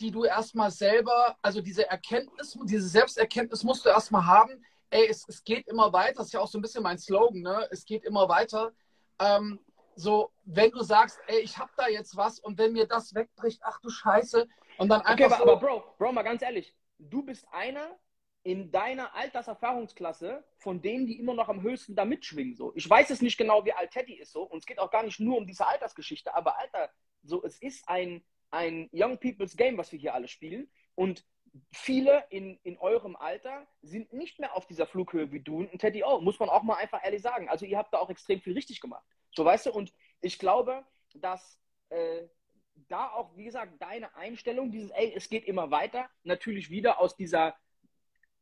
die du erstmal selber, also diese Erkenntnis, diese Selbsterkenntnis musst du erstmal haben. Ey, es, es geht immer weiter. Das ist ja auch so ein bisschen mein Slogan, ne? Es geht immer weiter. Ähm, so, wenn du sagst, ey, ich habe da jetzt was und wenn mir das wegbricht, ach du Scheiße, und dann einfach. Okay, aber, so, aber Bro, Bro, mal ganz ehrlich, du bist einer in deiner Alterserfahrungsklasse von denen, die immer noch am höchsten da mitschwingen. So. Ich weiß es nicht genau, wie alt Teddy ist so, und es geht auch gar nicht nur um diese Altersgeschichte, aber Alter, so, es ist ein, ein Young People's Game, was wir hier alle spielen. Und viele in, in eurem Alter sind nicht mehr auf dieser Flughöhe wie du und Teddy auch, muss man auch mal einfach ehrlich sagen. Also ihr habt da auch extrem viel richtig gemacht. So weißt du, und ich glaube, dass äh, da auch, wie gesagt, deine Einstellung, dieses, ey, es geht immer weiter, natürlich wieder aus dieser,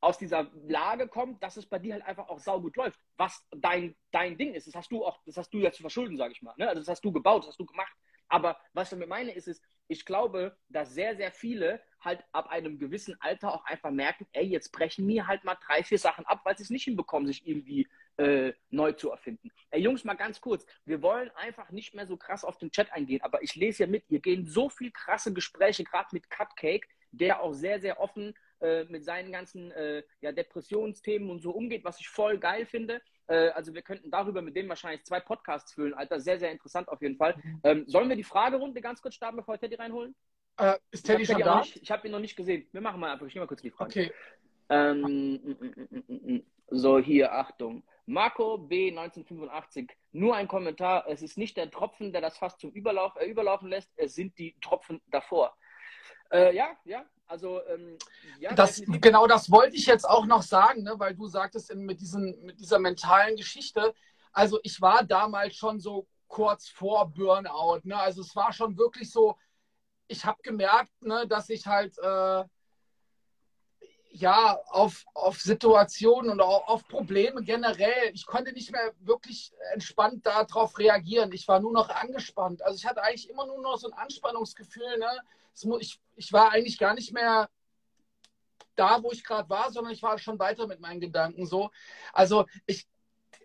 aus dieser Lage kommt, dass es bei dir halt einfach auch saugut läuft, was dein, dein Ding ist. Das hast du auch, das hast du ja zu verschulden, sage ich mal. Ne? Also das hast du gebaut, das hast du gemacht. Aber was ich damit meine, ist es, ich glaube, dass sehr, sehr viele halt ab einem gewissen Alter auch einfach merken, ey, jetzt brechen mir halt mal drei, vier Sachen ab, weil sie es nicht hinbekommen, sich irgendwie äh, neu zu erfinden. Ey, Jungs, mal ganz kurz. Wir wollen einfach nicht mehr so krass auf den Chat eingehen, aber ich lese ja mit, ihr gehen so viel krasse Gespräche, gerade mit Cupcake, der auch sehr, sehr offen äh, mit seinen ganzen äh, ja, Depressionsthemen und so umgeht, was ich voll geil finde. Äh, also wir könnten darüber mit dem wahrscheinlich zwei Podcasts füllen, Alter. Sehr, sehr interessant auf jeden Fall. Mhm. Ähm, sollen wir die Fragerunde ganz kurz starten, bevor wir Teddy reinholen? Äh, ist Teddy schon da? Nicht, ich habe ihn noch nicht gesehen. Wir machen mal einfach. Ich nehme mal kurz die Frage. Okay. Ähm, mm, mm, mm, so, hier, Achtung. Marco B. 1985. Nur ein Kommentar. Es ist nicht der Tropfen, der das fast zum Überlauf, äh, Überlaufen lässt. Es sind die Tropfen davor. Äh, ja, ja. Also, ähm, ja, das, genau das wollte ich jetzt auch noch sagen, ne, weil du sagtest in, mit, diesen, mit dieser mentalen Geschichte. Also, ich war damals schon so kurz vor Burnout. Ne? Also, es war schon wirklich so, ich habe gemerkt, ne, dass ich halt. Äh, ja, auf, auf Situationen und auch auf Probleme generell. Ich konnte nicht mehr wirklich entspannt darauf reagieren. Ich war nur noch angespannt. Also ich hatte eigentlich immer nur noch so ein Anspannungsgefühl. Ne? Ich, ich war eigentlich gar nicht mehr da, wo ich gerade war, sondern ich war schon weiter mit meinen Gedanken so. Also ich,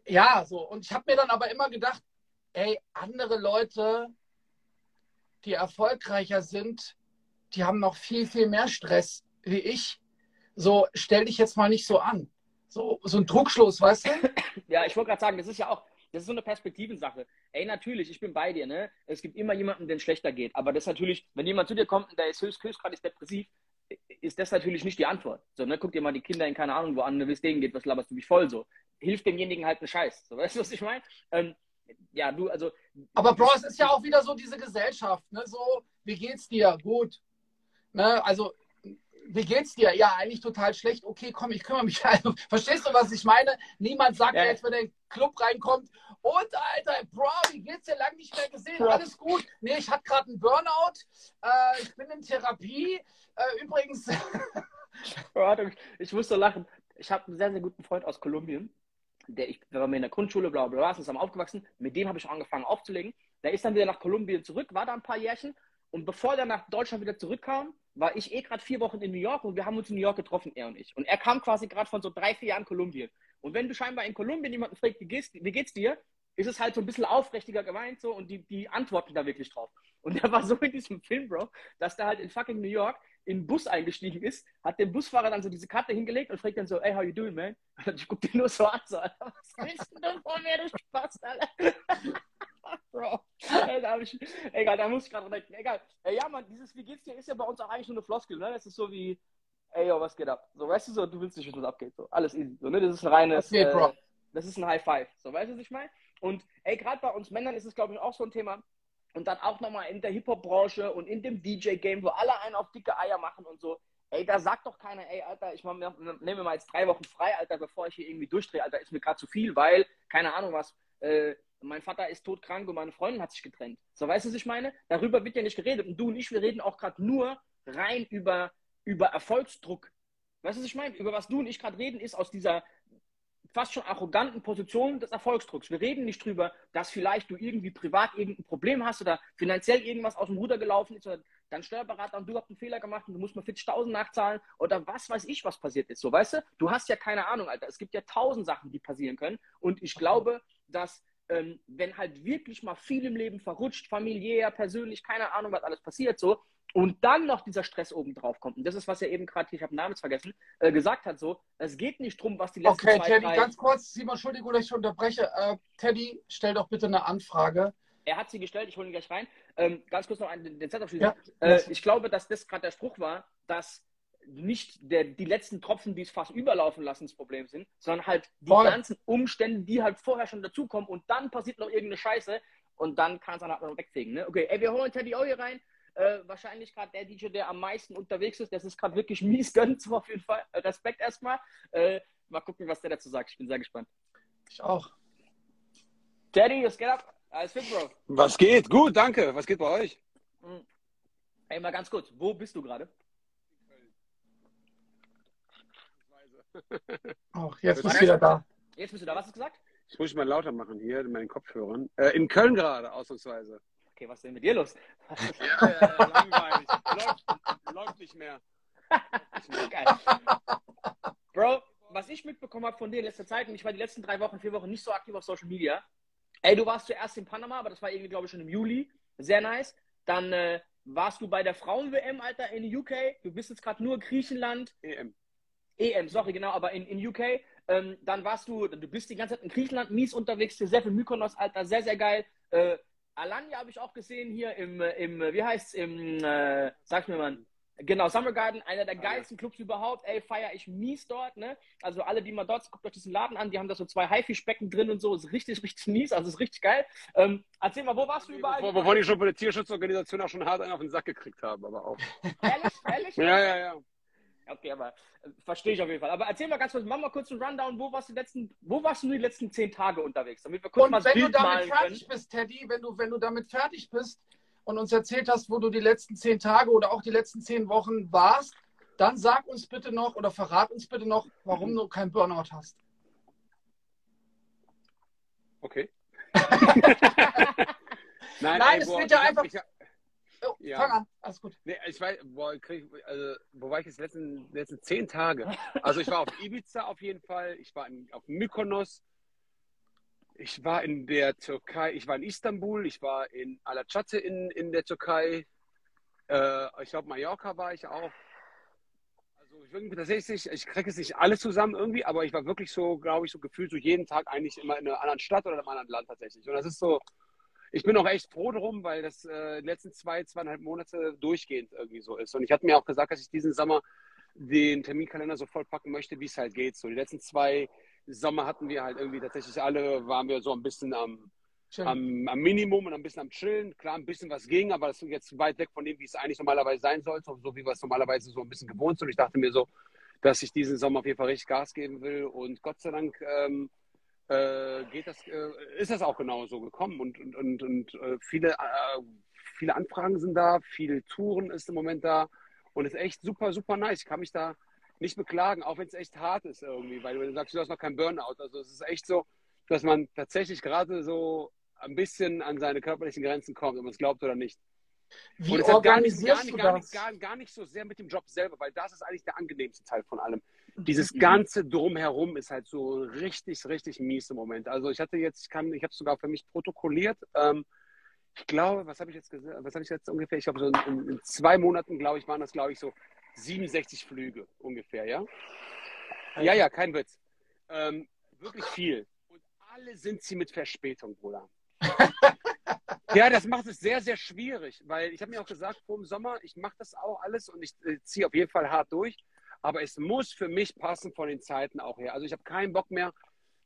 ja, so. Und ich habe mir dann aber immer gedacht, ey, andere Leute, die erfolgreicher sind, die haben noch viel, viel mehr Stress wie ich. So, stell dich jetzt mal nicht so an. So, so ein Druckschluss, weißt du? Ja, ich wollte gerade sagen, das ist ja auch, das ist so eine Perspektivensache. Ey, natürlich, ich bin bei dir, ne? Es gibt immer jemanden, dem schlechter geht. Aber das ist natürlich, wenn jemand zu dir kommt und der ist höchst, höchstgradig depressiv, ist das natürlich nicht die Antwort. So, ne? Guck dir mal die Kinder in keine Ahnung wo an, wie es denen geht, was laberst du mich voll so. Hilft demjenigen halt einen Scheiß. So, weißt du, was ich meine? Ähm, ja, du, also. Aber Bro, es ist ja auch wieder so diese Gesellschaft, ne? So, wie geht's dir? Gut. Ne? Also, wie geht's dir? Ja, eigentlich total schlecht. Okay, komm, ich kümmere mich. (laughs) Also, verstehst du, was ich meine? Niemand sagt ja. jetzt, wenn der Club reinkommt, und Alter, Bro, wie geht's dir? Lang nicht mehr gesehen. Alles gut. Nee, ich hatte gerade einen Burnout. Äh, ich bin in Therapie. Äh, übrigens. (laughs) ich muss so lachen. Ich habe einen sehr, sehr guten Freund aus Kolumbien. Der, ich war mir in der Grundschule, bla bla bla, zusammen aufgewachsen. Mit dem habe ich auch angefangen aufzulegen. Der ist dann wieder nach Kolumbien zurück, war da ein paar Jährchen. Und bevor er nach Deutschland wieder zurückkam, war ich eh gerade vier Wochen in New York und wir haben uns in New York getroffen, er und ich. Und er kam quasi gerade von so drei, vier Jahren Kolumbien. Und wenn du scheinbar in Kolumbien jemanden fragst, wie geht's, wie geht's dir, ist es halt so ein bisschen aufrichtiger gemeint so und die, die antworten da wirklich drauf. Und der war so in diesem Film, Bro, dass der halt in fucking New York in den Bus eingestiegen ist, hat dem Busfahrer dann so diese Karte hingelegt und fragt dann so, hey, how you doing, man? (laughs) Und ich guck den nur so an, so, Alter, was willst du denn von mir, du Spaß, Alter? (laughs) (laughs) Bro, da ich, egal, da muss ich gerade denken, egal. Ey, ja, man, dieses Wie geht's dir ist ja bei uns auch eigentlich nur eine Floskel, ne? Das ist so wie, ey, yo, was geht ab? So, weißt du so, du willst nicht was abgeht, so, alles easy, so, ne? Das ist ein reines, okay, äh, das ist ein High Five, so, weißt du, was ich meine? Und, ey, gerade bei uns Männern ist es, glaube ich, auch so ein Thema, und dann auch nochmal in der Hip-Hop-Branche und in dem DJ-Game, wo alle einen auf dicke Eier machen und so. Ey, da sagt doch keiner, ey, Alter, ich nehme mir mal jetzt drei Wochen frei, Alter, bevor ich hier irgendwie durchdrehe, Alter, ist mir gerade zu viel, weil, keine Ahnung was, äh, mein Vater ist todkrank und meine Freundin hat sich getrennt. So, weißt du, was ich meine? Darüber wird ja nicht geredet. Und du und ich, wir reden auch gerade nur rein über, über Erfolgsdruck. Weißt du, was ich meine? Über was du und ich gerade reden, ist aus dieser fast schon arroganten Position des Erfolgsdrucks. Wir reden nicht drüber, dass vielleicht du irgendwie privat irgendein Problem hast oder finanziell irgendwas aus dem Ruder gelaufen ist oder dein Steuerberater und du hast einen Fehler gemacht und du musst mal 40.000 nachzahlen oder was weiß ich, was passiert ist. So, weißt du? Du hast ja keine Ahnung, Alter. Es gibt ja tausend Sachen, die passieren können. Und ich glaube, dass ähm, wenn halt wirklich mal viel im Leben verrutscht, familiär, persönlich, keine Ahnung, was alles passiert, so, und dann noch dieser Stress oben drauf kommt. Und das ist, was er eben gerade, ich habe den Namen vergessen, äh, gesagt hat, so, es geht nicht drum, was die letzten Okay, zwei, Teddy, drei... ganz kurz, Simon, Entschuldigung, dass ich unterbreche. Äh, Teddy, stell doch bitte eine Anfrage. Er hat sie gestellt, ich hole ihn gleich rein. Ähm, ganz kurz noch einen, den Zettel abschließen. Ja, äh, ich glaube, dass das gerade der Spruch war, dass nicht der, die letzten Tropfen, die es fast überlaufen lassen, das Problem sind, sondern halt die Voll. ganzen Umstände, die halt vorher schon dazukommen und dann passiert noch irgendeine Scheiße und dann kann es dann halt noch wegfegen. Ne? Okay, ey, wir holen Teddy auch hier rein. Äh, wahrscheinlich gerade der DJ, der am meisten unterwegs ist. Das ist gerade wirklich mies gönnen, auf jeden Fall. Äh, Respekt erstmal. Äh, mal gucken, was der dazu sagt. Ich bin sehr gespannt. Ich auch. Teddy, was geht ab? Alles fit, Bro? Was geht? Gut, danke. Was geht bei euch? Hm. Ey, mal ganz kurz. Wo bist du gerade? Ach, jetzt bist du wieder da. Jetzt bist du da. Was hast du gesagt? Ich muss mal lauter machen hier in meinen Kopfhörern. Äh, in Köln gerade, ausnahmsweise. Okay, was ist denn mit dir los? (laughs) ja, ja, langweilig. läuft, läuft nicht mehr. (laughs) Geil. Bro, was ich mitbekommen habe von dir in letzter Zeit, und ich war die letzten drei Wochen, vier Wochen nicht so aktiv auf Social Media. Ey, du warst zuerst in Panama, aber das war irgendwie, glaube ich, schon im Juli. Sehr nice. Dann äh, warst du bei der Frauen-WM, Alter, in UK. Du bist jetzt gerade nur Griechenland. EM. EM, sorry, genau, aber in, in UK. Ähm, dann warst du, du bist die ganze Zeit in Griechenland mies unterwegs, sehr viel Mykonos, Alter, sehr, sehr geil. Äh, Alanya habe ich auch gesehen hier im, im wie heißt's, im, äh, sag mir mal, genau, Summer Garden, einer der geilsten Clubs überhaupt, ey, feier ich mies dort, ne? Also alle, die mal dort sind, guckt euch diesen Laden an, die haben da so zwei Haifischbecken drin und so, ist richtig, richtig mies, also ist richtig geil. Ähm, erzähl mal, wo warst du überall? Wo, wovon ich schon bei der Tierschutzorganisation auch schon hart einen auf den Sack gekriegt habe, aber auch. Ehrlich? Ehrlich? ja, ja, ja. Okay, aber äh, verstehe ich auf jeden Fall. Aber erzähl mal ganz kurz, mach mal kurz einen Rundown, wo warst du die letzten, wo warst du die letzten zehn Tage unterwegs, damit wir kurz und mal wenn Bild du damit fertig können. bist, Teddy, wenn du, wenn du damit fertig bist und uns erzählt hast, wo du die letzten zehn Tage oder auch die letzten zehn Wochen warst, dann sag uns bitte noch oder verrat uns bitte noch, warum mhm. du kein Burnout hast. Okay. (laughs) (laughs) Nein, Nein ey, es boah, wird ja einfach. Ich, Oh, Ja. Fang an, alles gut. Nee, ich weiß, boah, krieg, also, wo war ich jetzt letzten, letzten zehn Tage? Also ich war auf Ibiza auf jeden Fall, ich war in, auf Mykonos, ich war in der Türkei, ich war in Istanbul, ich war in Alaçatı in, in der Türkei, äh, ich glaube Mallorca war ich auch. Also ich wirklich tatsächlich, ich kriege es nicht alles zusammen irgendwie, aber ich war wirklich so, glaube ich, so gefühlt so jeden Tag eigentlich immer in einer anderen Stadt oder in einem anderen Land tatsächlich. Und das ist so, ich bin auch echt froh drum, weil das äh, die letzten zwei, zweieinhalb Monate durchgehend irgendwie so ist. Und ich hatte mir auch gesagt, dass ich diesen Sommer den Terminkalender so vollpacken möchte, wie es halt geht. So die letzten zwei Sommer hatten wir halt irgendwie tatsächlich alle, waren wir so ein bisschen am, am, am Minimum und ein bisschen am Chillen. Klar, ein bisschen was ging, aber das ist jetzt weit weg von dem, wie es eigentlich normalerweise sein sollte, so wie wir es normalerweise so ein bisschen gewohnt sind. Und ich dachte mir so, dass ich diesen Sommer auf jeden Fall richtig Gas geben will. Und Gott sei Dank ähm, äh, geht das, äh, ist das auch genau so gekommen. Und, und, und, und äh, viele, äh, viele Anfragen sind da, viele Touren ist im Moment da. Und ist echt super, super nice. Ich kann mich da nicht beklagen, auch wenn es echt hart ist irgendwie, weil du sagst, du hast noch kein Burnout. Also es ist echt so, dass man tatsächlich gerade so ein bisschen an seine körperlichen Grenzen kommt, ob man es glaubt oder nicht. Wie Und es hat gar nicht, gar, organisierst nicht, du gar, das? nicht, gar nicht so sehr mit dem Job selber, weil das ist eigentlich der angenehmste Teil von allem. Mhm. Dieses ganze Drumherum ist halt so richtig, richtig mies im Moment. Also ich hatte jetzt, ich kann, ich habe es sogar für mich protokolliert. Ähm, ich glaube, was habe ich jetzt gesagt? Was habe ich jetzt ungefähr? Ich glaube, so in, in, in zwei Monaten, glaube ich, waren das, glaube ich, so 67 Flüge ungefähr, ja? Ja, ja, kein Witz. Ähm, wirklich viel. Und alle sind sie mit Verspätung, Bruder. (laughs) ja, das macht es sehr, sehr schwierig, weil ich habe mir auch gesagt, vor dem Sommer, ich mache das auch alles und ich äh, ziehe auf jeden Fall hart durch. Aber es muss für mich passen von den Zeiten auch her. Also ich habe keinen Bock mehr,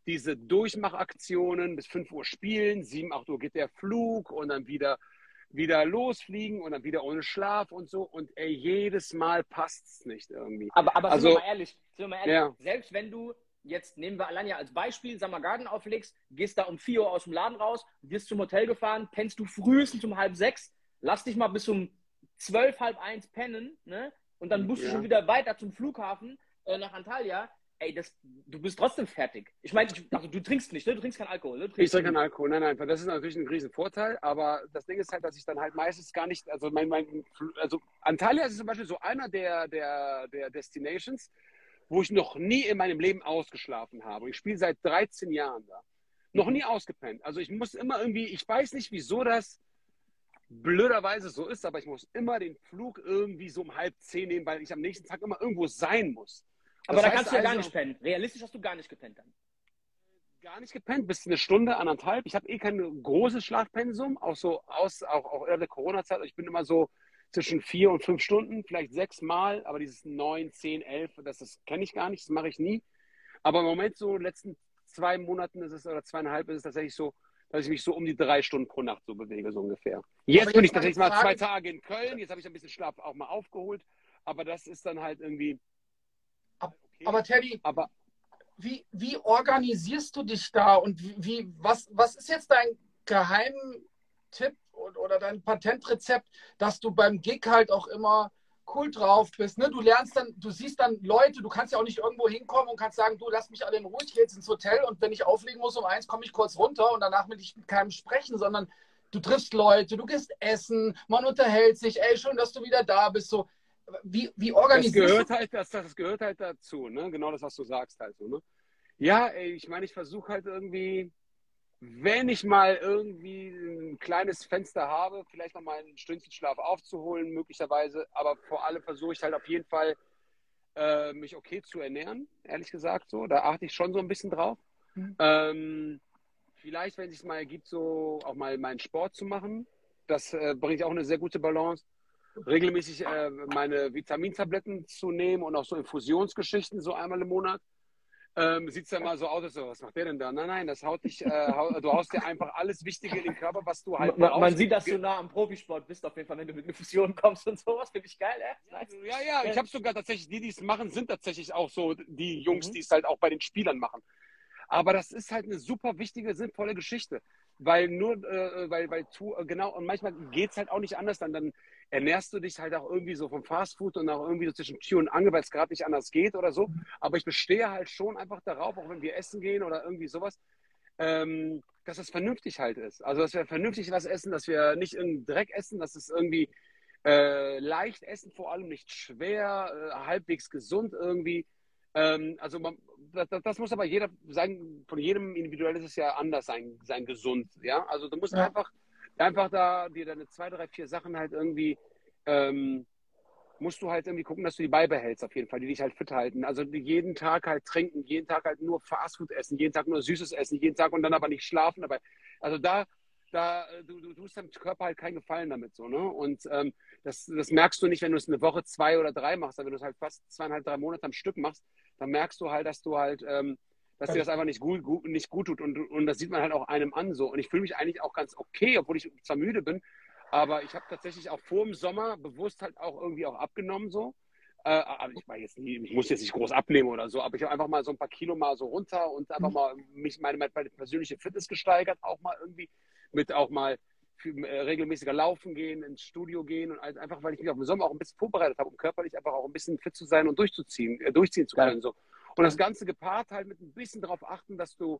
diese Durchmachaktionen bis 5 Uhr spielen, 7, 8 Uhr geht der Flug und dann wieder, wieder losfliegen und dann wieder ohne Schlaf und so. Und ey, jedes Mal passt es nicht irgendwie. Aber, aber Also- sind wir mal ehrlich, sind wir mal ehrlich Ja. selbst wenn du, jetzt nehmen wir Alanya als Beispiel, Summer Garden auflegst, gehst da um 4 Uhr aus dem Laden raus, wirst zum Hotel gefahren, pennst du frühestens um halb sechs, lass dich mal bis um zwölf, halb eins pennen, ne? Und dann musst du Ja. schon wieder weiter zum Flughafen äh, nach Antalya. Ey, das, du bist trotzdem fertig. Ich meine, also du trinkst nicht, ne? Du trinkst keinen Alkohol, ne? Du Ich trinkst trinke keinen Alkohol, nein, nein, das ist natürlich ein riesen Vorteil, aber das Ding ist halt, dass ich dann halt meistens gar nicht, also mein, mein also Antalya ist zum Beispiel so einer der, der, der Destinations, wo ich noch nie in meinem Leben ausgeschlafen habe. Ich spiele seit 13 Jahren da. Noch nie ausgepennt. Also ich muss immer irgendwie, ich weiß nicht, wieso das blöderweise so ist, aber ich muss immer den Flug irgendwie so um halb zehn nehmen, weil ich am nächsten Tag immer irgendwo sein muss. Aber Das da heißt kannst du ja gar also- nicht pennen. Realistisch hast du gar nicht gepennt dann. gar nicht gepennt, bis eine Stunde, anderthalb. Ich habe eh kein großes Schlafpensum, auch so aus, auch, auch in der Corona-Zeit. Ich bin immer so zwischen vier und fünf Stunden, vielleicht sechs Mal, aber dieses neun, zehn, elf, das, das kenne ich gar nicht, das mache ich nie. Aber im Moment so in den letzten zwei Monaten ist es oder zweieinhalb ist es tatsächlich so, dass ich mich so um die drei Stunden pro Nacht so bewege, so ungefähr. Jetzt Aber bin jetzt ich tatsächlich mal zwei Tage in Köln, jetzt habe ich ein bisschen Schlaf auch mal aufgeholt, aber das ist dann halt irgendwie. Okay. Aber Teddy, aber wie, wie organisierst du dich da und wie, wie, was, was ist jetzt dein Geheimtipp oder dein Patentrezept, dass du beim Gig halt auch immer cool drauf bist? Ne? Du lernst dann, du siehst dann Leute, du kannst ja auch nicht irgendwo hinkommen und kannst sagen, du lass mich alle in Ruhe, ich gehe jetzt ins Hotel und wenn ich auflegen muss um eins, komme ich kurz runter und danach will ich mit keinem sprechen, sondern du triffst Leute, du gehst essen, man unterhält sich, ey, schön, dass du wieder da bist. So, wie, wie Das organisierst gehört du halt, das, das gehört halt dazu, ne? Genau das, was du sagst halt so, ne? Ja, ey, ich meine, ich versuche halt irgendwie, wenn ich mal irgendwie ein kleines Fenster habe, vielleicht noch mal ein Stündchen Schlaf aufzuholen, möglicherweise, aber vor allem versuche ich halt auf jeden Fall, äh, mich okay zu ernähren, ehrlich gesagt, so. Da achte ich schon so ein bisschen drauf. Mhm. Ähm, vielleicht, wenn es sich mal ergibt, so auch mal meinen Sport zu machen. Das äh, bringt auch eine sehr gute Balance regelmäßig äh, meine Vitamintabletten zu nehmen und auch so Infusionsgeschichten so einmal im Monat. Ähm, Sieht es dann mal so aus, als so, was macht der denn da? Nein, nein, das haut dich, äh, hau, du haust dir einfach alles Wichtige in den Körper, was du halt Man, man sieht, dass du nah am Profisport bist, auf jeden Fall, wenn du mit einer Fusion kommst und sowas. Finde ich geil, ey. Nice. Ja, ja, ich habe sogar tatsächlich, die, die es machen, sind tatsächlich auch so die Jungs, Mhm. die es halt auch bei den Spielern machen. Aber das ist halt eine super wichtige, sinnvolle Geschichte. Weil nur, äh, weil, weil zu, äh, genau, und manchmal geht es halt auch nicht anders, dann, dann ernährst du dich halt auch irgendwie so vom Fastfood und auch irgendwie so zwischen Tür und Angel, weil es gerade nicht anders geht oder so. Aber ich bestehe halt schon einfach darauf, auch wenn wir essen gehen oder irgendwie sowas, ähm, dass es vernünftig halt ist. Also, dass wir vernünftig was essen, dass wir nicht irgendeinen Dreck essen, dass es irgendwie Äh, leicht essen vor allem, nicht schwer, äh, halbwegs gesund irgendwie. Ähm, also man, das, das, muss aber jeder sein, von jedem individuell ist es ja anders sein, sein gesund. Ja, also du musst ja. einfach, einfach da dir deine zwei, drei, vier Sachen halt irgendwie ähm, musst du halt irgendwie gucken, dass du die beibehältst auf jeden Fall, die dich halt fit halten. Also jeden Tag halt trinken, jeden Tag halt nur Fastfood essen, jeden Tag nur Süßes essen, jeden Tag und dann aber nicht schlafen dabei. Also da, da, du, du tust deinem Körper halt keinen Gefallen damit so, ne? Und ähm, das, das merkst du nicht, wenn du es eine Woche, zwei oder drei machst, aber wenn du es halt fast zweieinhalb, drei Monate am Stück machst, dann merkst du halt, dass du halt, ähm, dass dir das einfach nicht gut, gut, nicht gut tut. Und, und das sieht man halt auch einem an so. Und ich fühle mich eigentlich auch ganz okay, obwohl ich zwar müde bin, aber ich habe tatsächlich auch vor dem Sommer bewusst halt auch irgendwie auch abgenommen so. Äh, aber ich war jetzt nie, ich muss jetzt nicht groß abnehmen oder so, aber ich habe einfach mal so ein paar Kilo mal so runter und einfach mhm. mal mich meine, meine persönliche Fitness gesteigert, auch mal irgendwie mit auch mal äh, regelmäßiger Laufen gehen, ins Studio gehen und halt einfach, weil ich mich auf den Sommer auch ein bisschen vorbereitet habe, um körperlich einfach auch ein bisschen fit zu sein und durchzuziehen, äh, durchziehen zu können. So. Und das Ganze gepaart halt mit ein bisschen darauf achten, dass du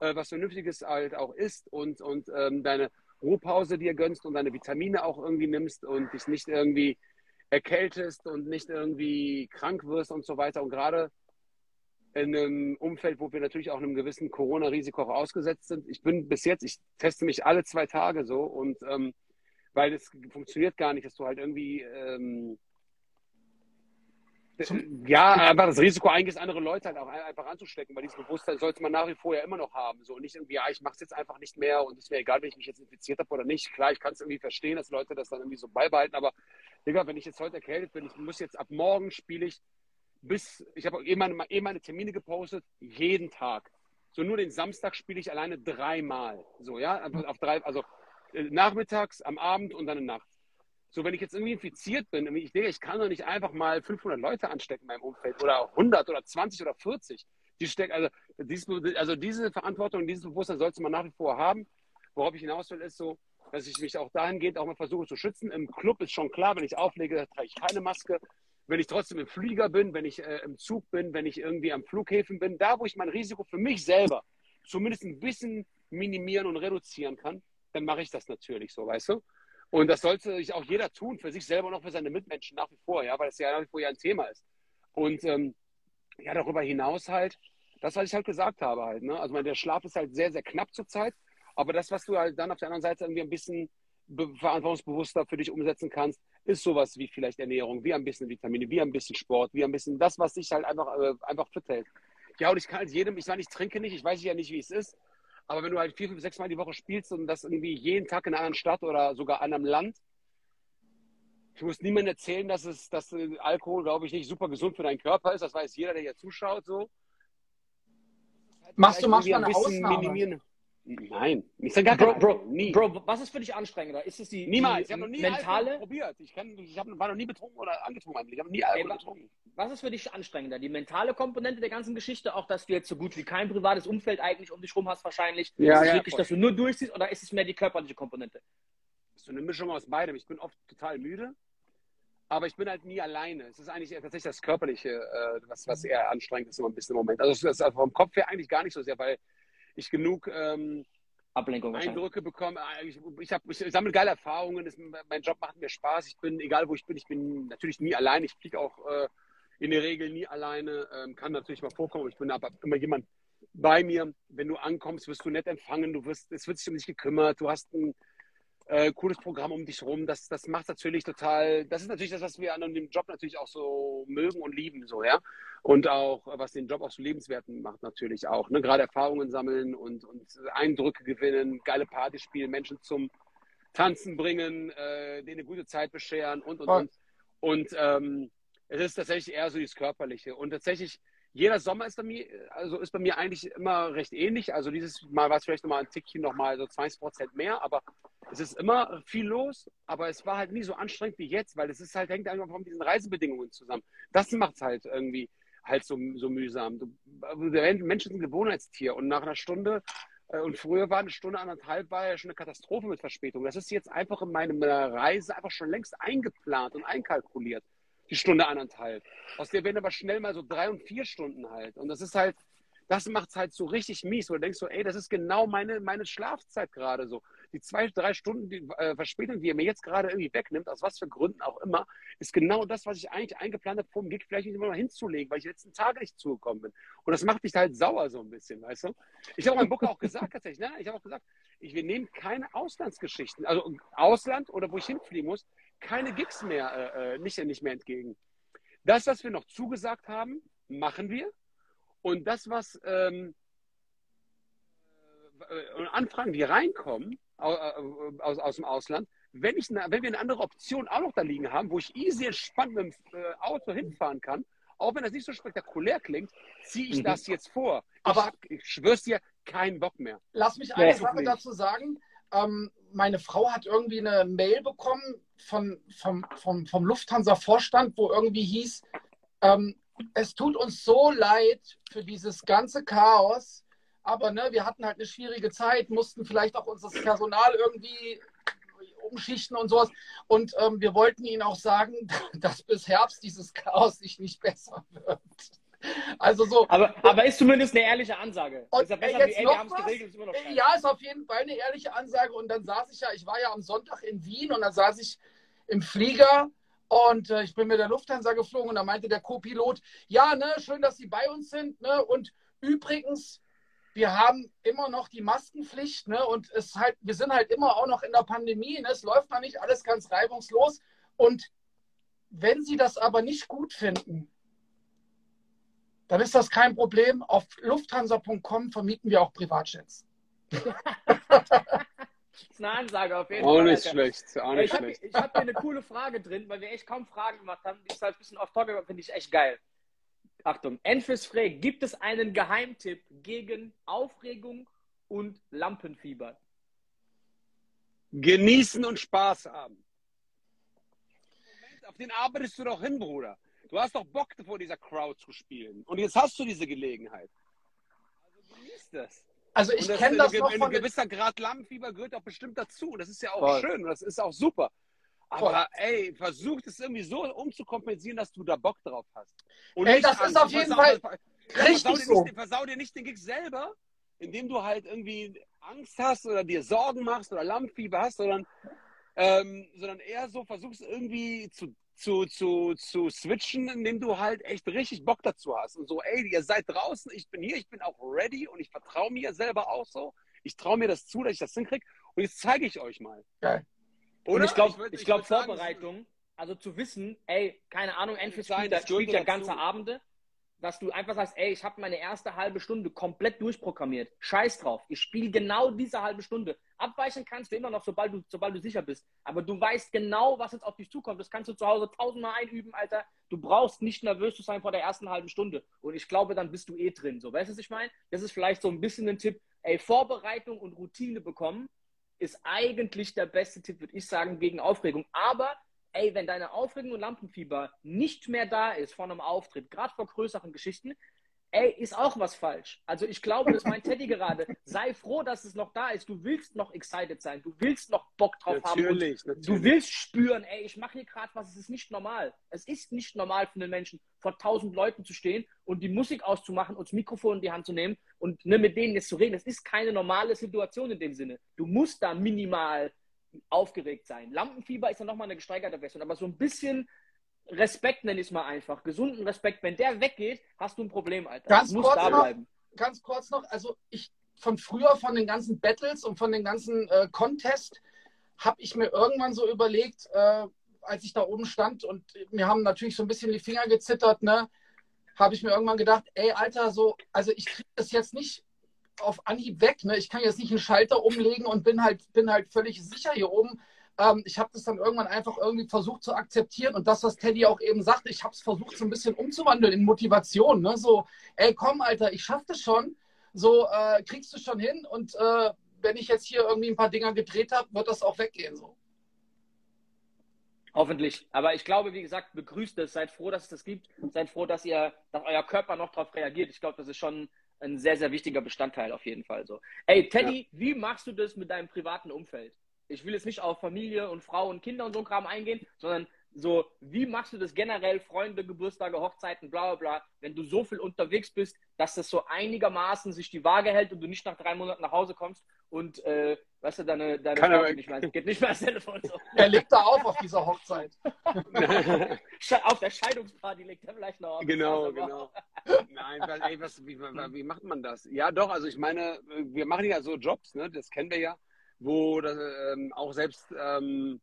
äh, was Vernünftiges halt auch isst und, und ähm, deine Ruhepause dir gönnst und deine Vitamine auch irgendwie nimmst und dich nicht irgendwie erkältest und nicht irgendwie krank wirst und so weiter. Und gerade in einem Umfeld, wo wir natürlich auch einem gewissen Corona-Risiko ausgesetzt sind. Ich bin bis jetzt, ich teste mich alle zwei Tage so und ähm, weil es funktioniert gar nicht, dass du halt irgendwie ähm, ja, einfach das Risiko eingehst, andere Leute halt auch einfach anzustecken, weil dieses Bewusstsein sollte man nach wie vor ja immer noch haben. So und nicht irgendwie, ja, ich mache es jetzt einfach nicht mehr und es ist mir egal, wenn ich mich jetzt infiziert habe oder nicht. Klar, ich kann es irgendwie verstehen, dass Leute das dann irgendwie so beibehalten, aber Digga, wenn ich jetzt heute erkältet bin, ich muss jetzt ab morgen spiele ich bis, ich habe eh meine, eh meine Termine gepostet, jeden Tag. So nur den Samstag spiele ich alleine dreimal. So, ja, auf drei, also äh, nachmittags, am Abend und dann in Nacht. So, wenn ich jetzt irgendwie infiziert bin, ich denke, ich kann doch nicht einfach mal 500 Leute anstecken in meinem Umfeld oder 100 oder 20 oder 40. Die stecken, also, dies, also diese Verantwortung, dieses Bewusstsein sollte man nach wie vor haben. Worauf ich hinaus will, ist so, dass ich mich auch dahingehend auch mal versuche zu schützen. Im Club ist schon klar, wenn ich auflege, trage ich keine Maske. Wenn ich trotzdem im Flieger bin, wenn ich äh, im Zug bin, wenn ich irgendwie am Flughäfen bin, da, wo ich mein Risiko für mich selber zumindest ein bisschen minimieren und reduzieren kann, dann mache ich das natürlich so, weißt du? Und das sollte sich auch jeder tun, für sich selber und auch für seine Mitmenschen nach wie vor, ja, weil es ja nach wie vor ja ein Thema ist. Und ähm, ja, darüber hinaus halt, das, was ich halt gesagt habe halt, ne? Also mein, der Schlaf ist halt sehr, sehr knapp zurzeit, aber das, was du halt dann auf der anderen Seite irgendwie ein bisschen verantwortungsbewusster für dich umsetzen kannst, ist sowas wie vielleicht Ernährung, wie ein bisschen Vitamine, wie ein bisschen Sport, wie ein bisschen das, was dich halt einfach, äh, einfach fit hält. Ja, und ich kann halt jedem, ich meine, ich trinke nicht, ich weiß ja nicht, wie es ist, aber wenn du halt vier, fünf, sechs Mal die Woche spielst und das irgendwie jeden Tag in einer anderen Stadt oder sogar in einem Land, ich muss niemandem erzählen, dass es, dass Alkohol, glaube ich, nicht super gesund für deinen Körper ist. Das weiß jeder, der hier zuschaut, so. Machst du manchmal eine Ausnahme? Minimieren. Nein, ich sage gar Bro, Bro, nie. Bro, was ist für dich anstrengender? Ist es die, Niemals. Die ich habe noch nie mentale probiert. Ich, kann, ich hab, war noch nie betrunken oder angetrunken. Ich habe nie Alkohol Ey, getrunken. Was ist für dich anstrengender? Die mentale Komponente der ganzen Geschichte, auch dass du jetzt so gut wie kein privates Umfeld eigentlich um dich rum hast wahrscheinlich. Ja, ist es ja, wirklich, voll. dass du nur durchziehst oder ist es mehr die körperliche Komponente? Das ist so eine Mischung aus beidem. Ich bin oft total müde, aber ich bin halt nie alleine. Es ist eigentlich tatsächlich das Körperliche, äh, was, was eher anstrengend ist immer ein bisschen im Moment. Also das ist vom Kopf her eigentlich gar nicht so sehr, weil ich genug... Ähm, Ablenkung Eindrücke bekommen. Ah, ich, ich, hab, ich sammle geile Erfahrungen. Das, mein Job macht mir Spaß. Ich bin, egal wo ich bin, ich bin natürlich nie allein. Ich fliege auch äh, in der Regel nie alleine. Ähm, kann natürlich mal vorkommen. Ich bin aber immer jemand bei mir. Wenn du ankommst, wirst du nett empfangen. Du wirst, es wird sich um dich gekümmert. Du hast ein äh, cooles Programm um dich rum. Das, das macht natürlich total, das ist natürlich das, was wir an dem Job natürlich auch so mögen und lieben, so, ja. Und auch, was den Job auch so lebenswert macht, natürlich auch. Ne? Gerade Erfahrungen sammeln und, und Eindrücke gewinnen, geile Party spielen, Menschen zum Tanzen bringen, äh, denen eine gute Zeit bescheren und, und, und. Und ähm, es ist tatsächlich eher so das Körperliche. Und tatsächlich, jeder Sommer ist bei mir, also ist bei mir eigentlich immer recht ähnlich. Also dieses Mal war es vielleicht nochmal ein Tickchen nochmal so 20 Prozent mehr, aber es ist immer viel los, aber es war halt nie so anstrengend wie jetzt, weil es ist halt, hängt einfach von diesen Reisebedingungen zusammen. Das macht es halt irgendwie halt so, so mühsam. Du, der Mensch ist ein Gewohnheitstier und nach einer Stunde äh, und früher war eine Stunde, anderthalb, war ja schon eine Katastrophe mit Verspätung. Das ist jetzt einfach in meiner Reise einfach schon längst eingeplant und einkalkuliert. Die Stunde anderthalb. Aus der werden aber schnell mal so drei und vier Stunden halt. Und das ist halt, das macht es halt so richtig mies, wo du denkst so, ey, das ist genau meine, meine Schlafzeit gerade so. Die zwei, drei Stunden die, äh, Verspätung, die er mir jetzt gerade irgendwie wegnimmt, aus was für Gründen auch immer, ist genau das, was ich eigentlich eingeplant habe, vor dem Gig vielleicht nicht immer mal hinzulegen, weil ich letzten Tage nicht zugekommen bin. Und das macht mich halt sauer so ein bisschen, weißt du? Ich habe meinem Booker auch gesagt, tatsächlich, ne? ich habe auch gesagt, ich, wir nehmen keine Auslandsgeschichten, also Ausland oder wo ich hinfliegen muss, keine Gigs mehr, äh, äh nicht, nicht mehr entgegen. Das, was wir noch zugesagt haben, machen wir. Und das, was ähm, äh, Anfragen, die reinkommen aus, äh, aus, aus dem Ausland, wenn, ich wenn wir eine andere Option auch noch da liegen haben, wo ich easy entspannt mit dem äh, Auto hinfahren kann, auch wenn das nicht so spektakulär klingt, ziehe ich mhm. das jetzt vor. Aber ich, ich schwör's dir, keinen Bock mehr. Lass mich eine Sache dazu sagen. Ähm, meine Frau hat irgendwie eine Mail bekommen von, vom, vom, vom Lufthansa-Vorstand, wo irgendwie hieß, ähm, es tut uns so leid für dieses ganze Chaos, aber ne, wir hatten halt eine schwierige Zeit, mussten vielleicht auch unser Personal irgendwie umschichten und sowas. Und ähm, wir wollten Ihnen auch sagen, (laughs) dass bis Herbst dieses Chaos sich nicht besser wird. Also so. Aber, aber ist zumindest eine ehrliche Ansage. Und ist ja besser jetzt wie, noch wir geregelt, ist immer noch Ja, ist auf jeden Fall eine ehrliche Ansage. Und dann saß ich ja, ich war ja am Sonntag in Wien und dann saß ich im Flieger und äh, ich bin mit der Lufthansa geflogen und da meinte der Co-Pilot, ja, ne, schön, dass Sie bei uns sind. Ne? Und übrigens, wir haben immer noch die Maskenpflicht, ne? Und es halt, wir sind halt immer auch noch in der Pandemie. Ne? Es läuft noch nicht alles ganz reibungslos. Und wenn Sie das aber nicht gut finden, dann ist das kein Problem. Auf lufthansa.com vermieten wir auch Privatjets. Das (laughs) ist eine Ansage auf jeden auch Fall. Nicht schlecht, auch nicht ich schlecht. ich habe hier eine coole Frage drin, weil wir echt kaum Fragen gemacht haben. Die ist halt ein bisschen off topic, aber finde ich echt geil. Achtung, Enfys fragt, gibt es einen Geheimtipp gegen Aufregung und Lampenfieber? Genießen und Spaß haben. Moment, auf den arbeitest du doch hin, Bruder. Du hast doch Bock, vor dieser Crowd zu spielen. Und jetzt hast du diese Gelegenheit. Also genieß das. Also ich kenne das noch von... Ein gewisser Grad Lampenfieber gehört auch bestimmt dazu. Das ist ja auch Voll. schön. Das ist auch super. Aber Voll. ey, versuch es irgendwie so umzukompensieren, dass du da Bock drauf hast. Und ey, das ist auf jeden Fall richtig versau so. Nicht, versau dir nicht den Gig selber, indem du halt irgendwie Angst hast oder dir Sorgen machst oder Lampenfieber hast, sondern, ähm, sondern eher so versuchst irgendwie zu zu, zu, zu switchen, indem du halt echt richtig Bock dazu hast. Und so, ey, ihr seid draußen, ich bin hier, ich bin auch ready und ich vertraue mir selber auch so. Ich traue mir das zu, dass ich das hinkriege. Und jetzt zeige ich euch mal. Geil. Oder? Und ich glaube, ich, ich glaub, Vorbereitung, also zu wissen, ey, keine Ahnung, Enfield spielt, spielt ja ganze Abende dass du einfach sagst, ey, ich habe meine erste halbe Stunde komplett durchprogrammiert. Scheiß drauf. Ich spiele genau diese halbe Stunde. Abweichen kannst du immer noch, sobald du, sobald du sicher bist. Aber du weißt genau, was jetzt auf dich zukommt. Das kannst du zu Hause tausendmal einüben, Alter. Du brauchst nicht nervös zu sein vor der ersten halben Stunde. Und ich glaube, dann bist du eh drin. So, weißt du, was ich meine? Das ist vielleicht so ein bisschen ein Tipp. Ey, Vorbereitung und Routine bekommen ist eigentlich der beste Tipp, würde ich sagen, gegen Aufregung. Aber ey, wenn deine Aufregung und Lampenfieber nicht mehr da ist vor einem Auftritt, gerade vor größeren Geschichten, ey, ist auch was falsch. Also ich glaube, das meint Teddy gerade. Sei froh, dass es noch da ist. Du willst noch excited sein. Du willst noch Bock drauf natürlich, haben. Natürlich. Du willst spüren, ey, ich mache hier gerade was. Es ist nicht normal. Es ist nicht normal für einen Menschen, vor tausend Leuten zu stehen und die Musik auszumachen und das Mikrofon in die Hand zu nehmen und ne, mit denen jetzt zu reden. Das ist keine normale Situation in dem Sinne. Du musst da minimal aufgeregt sein. Lampenfieber ist dann nochmal eine gesteigerte Version, aber so ein bisschen Respekt nenne ich es mal einfach. Gesunden Respekt. Wenn der weggeht, hast du ein Problem, Alter. Ganz kurz da noch, bleiben. Ganz kurz noch, also ich von früher, von den ganzen Battles und von den ganzen äh, Contests, habe ich mir irgendwann so überlegt, äh, als ich da oben stand und mir haben natürlich so ein bisschen die Finger gezittert, ne, habe ich mir irgendwann gedacht, ey, Alter, so, also ich kriege das jetzt nicht auf Anhieb weg. Ne? Ich kann jetzt nicht einen Schalter umlegen und bin halt, bin halt völlig sicher hier oben. Ähm, ich habe das dann irgendwann einfach irgendwie versucht zu akzeptieren und das, was Teddy auch eben sagte, ich habe es versucht so ein bisschen umzuwandeln in Motivation. Ne? So, ey, komm, Alter, ich schaffe das schon. So, äh, kriegst du schon hin und äh, wenn ich jetzt hier irgendwie ein paar Dinger gedreht habe, wird das auch weggehen. So. Hoffentlich. Aber ich glaube, wie gesagt, begrüßt es. Seid froh, dass es das gibt. Seid froh, dass ihr, dass euer Körper noch darauf reagiert. Ich glaube, das ist schon ein sehr, sehr wichtiger Bestandteil auf jeden Fall so. Ey, Teddy, ja. wie machst du das mit deinem privaten Umfeld? Ich will jetzt nicht auf Familie und Frau und Kinder und so Kram eingehen, sondern so, wie machst du das generell, Freunde, Geburtstage, Hochzeiten, bla bla bla, wenn du so viel unterwegs bist, dass das so einigermaßen sich die Waage hält und du nicht nach drei Monaten nach Hause kommst und, äh, weißt du, deine, deine Kann Frau nicht mehr, (laughs) geht nicht mehr ans Telefon. So. Er legt da auf auf dieser Hochzeit. (laughs) Auf der Scheidungsparty legt er vielleicht noch auf. Genau, Also, genau. Nein, weil, ey, was, wie, wie, macht man das? Ja, doch, also ich meine, wir machen ja so Jobs, ne, das kennen wir ja, wo das, ähm, auch selbst ähm,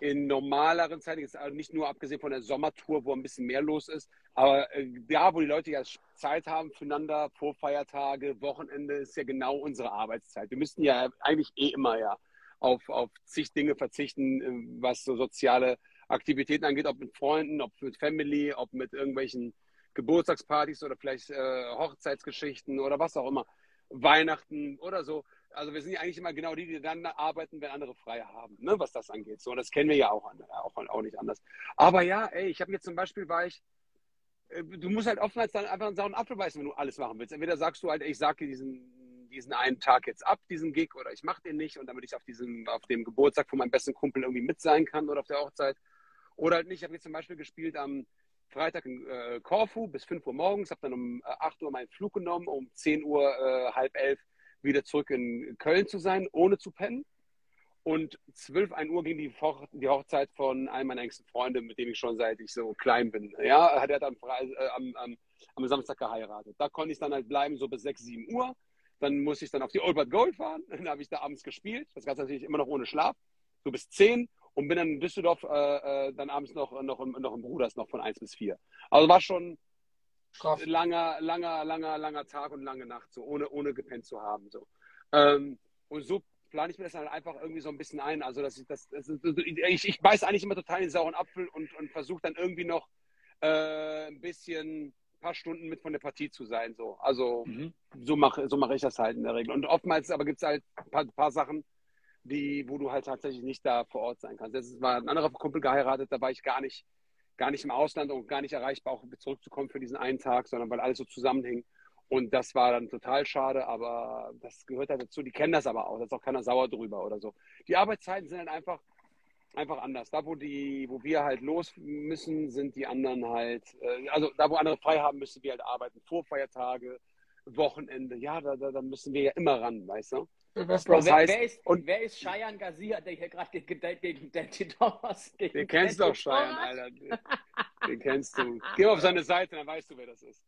in normaleren Zeiten, jetzt also nicht nur abgesehen von der Sommertour, wo ein bisschen mehr los ist, aber äh, da, wo die Leute ja Zeit haben füreinander, vor Feiertage, Wochenende, ist ja genau unsere Arbeitszeit. Wir müssten ja eigentlich eh immer ja auf, auf zig Dinge verzichten, äh, was so soziale Aktivitäten angeht, ob mit Freunden, ob mit Family, ob mit irgendwelchen Geburtstagspartys oder vielleicht äh, Hochzeitsgeschichten oder was auch immer, Weihnachten oder so. Also wir sind ja eigentlich immer genau die, die dann arbeiten, wenn andere frei haben, ne, was das angeht. So, das kennen wir ja auch, auch, auch nicht anders. Aber ja, ey, ich habe mir zum Beispiel, war ich, du musst halt oftmals dann einfach einen sauren Apfel beißen, wenn du alles machen willst. Entweder sagst du halt, ich sage diesen, diesen einen Tag jetzt ab, diesen Gig, oder ich mache den nicht und damit ich auf diesem, auf dem Geburtstag von meinem besten Kumpel irgendwie mit sein kann oder auf der Hochzeit. Oder halt nicht. Ich habe jetzt zum Beispiel gespielt am Freitag in äh, Korfu bis 5 Uhr morgens, habe dann um äh, 8 Uhr meinen Flug genommen, um 10 Uhr, äh, halb elf wieder zurück in Köln zu sein, ohne zu pennen. Und 12, 1 Uhr ging die, Hoch die Hochzeit von einem meiner engsten Freunde, mit dem ich schon seit ich so klein bin. Ja, hat er dann Fre äh, am, am, am Samstag geheiratet. Da konnte ich dann halt bleiben, so bis 6, 7 Uhr. Dann musste ich dann auf die Old But Gold fahren. (laughs) Dann habe ich da abends gespielt. Das Ganze natürlich immer noch ohne Schlaf. So bis 10 und bin dann in Düsseldorf äh, äh, dann abends noch, noch, noch im Bruders noch von 1 bis 4. Also war schon Straff. langer, langer, langer, langer Tag und lange Nacht, so ohne, ohne gepennt zu haben. So. Ähm, und so plane ich mir das dann einfach irgendwie so ein bisschen ein. Also dass ich das, das ich, ich beiß eigentlich immer total in den sauren Apfel und, und versuche dann irgendwie noch äh, ein bisschen ein paar Stunden mit von der Partie zu sein. So. Also Mhm. so mache so mache ich das halt in der Regel. Und oftmals aber gibt es halt ein paar, paar Sachen, die, wo du halt tatsächlich nicht da vor Ort sein kannst. Das war ein anderer Kumpel geheiratet, da war ich gar nicht, gar nicht im Ausland und gar nicht erreichbar, auch zurückzukommen für diesen einen Tag, sondern weil alles so zusammenhing. Und das war dann total schade, aber das gehört halt dazu. Die kennen das aber auch, da ist auch keiner sauer drüber oder so. Die Arbeitszeiten sind halt einfach, einfach anders. Da, wo die, wo wir halt los müssen, sind die anderen halt, äh, also da, wo andere frei haben, müssen wir halt arbeiten. Vorfeiertage, Wochenende, ja, da, da, da müssen wir ja immer ran, weißt du? Silvester. Bro, Das wer, heißt- wer, ist, und- wer ist Cheyenne Garcia, der hier gerade gegen, gegen, gegen Dante Thomas gegen Den kennst doch, Cheyenne? Alter. (laughs) Den, den kennst du. Geh auf seine Seite, dann weißt du, wer das ist.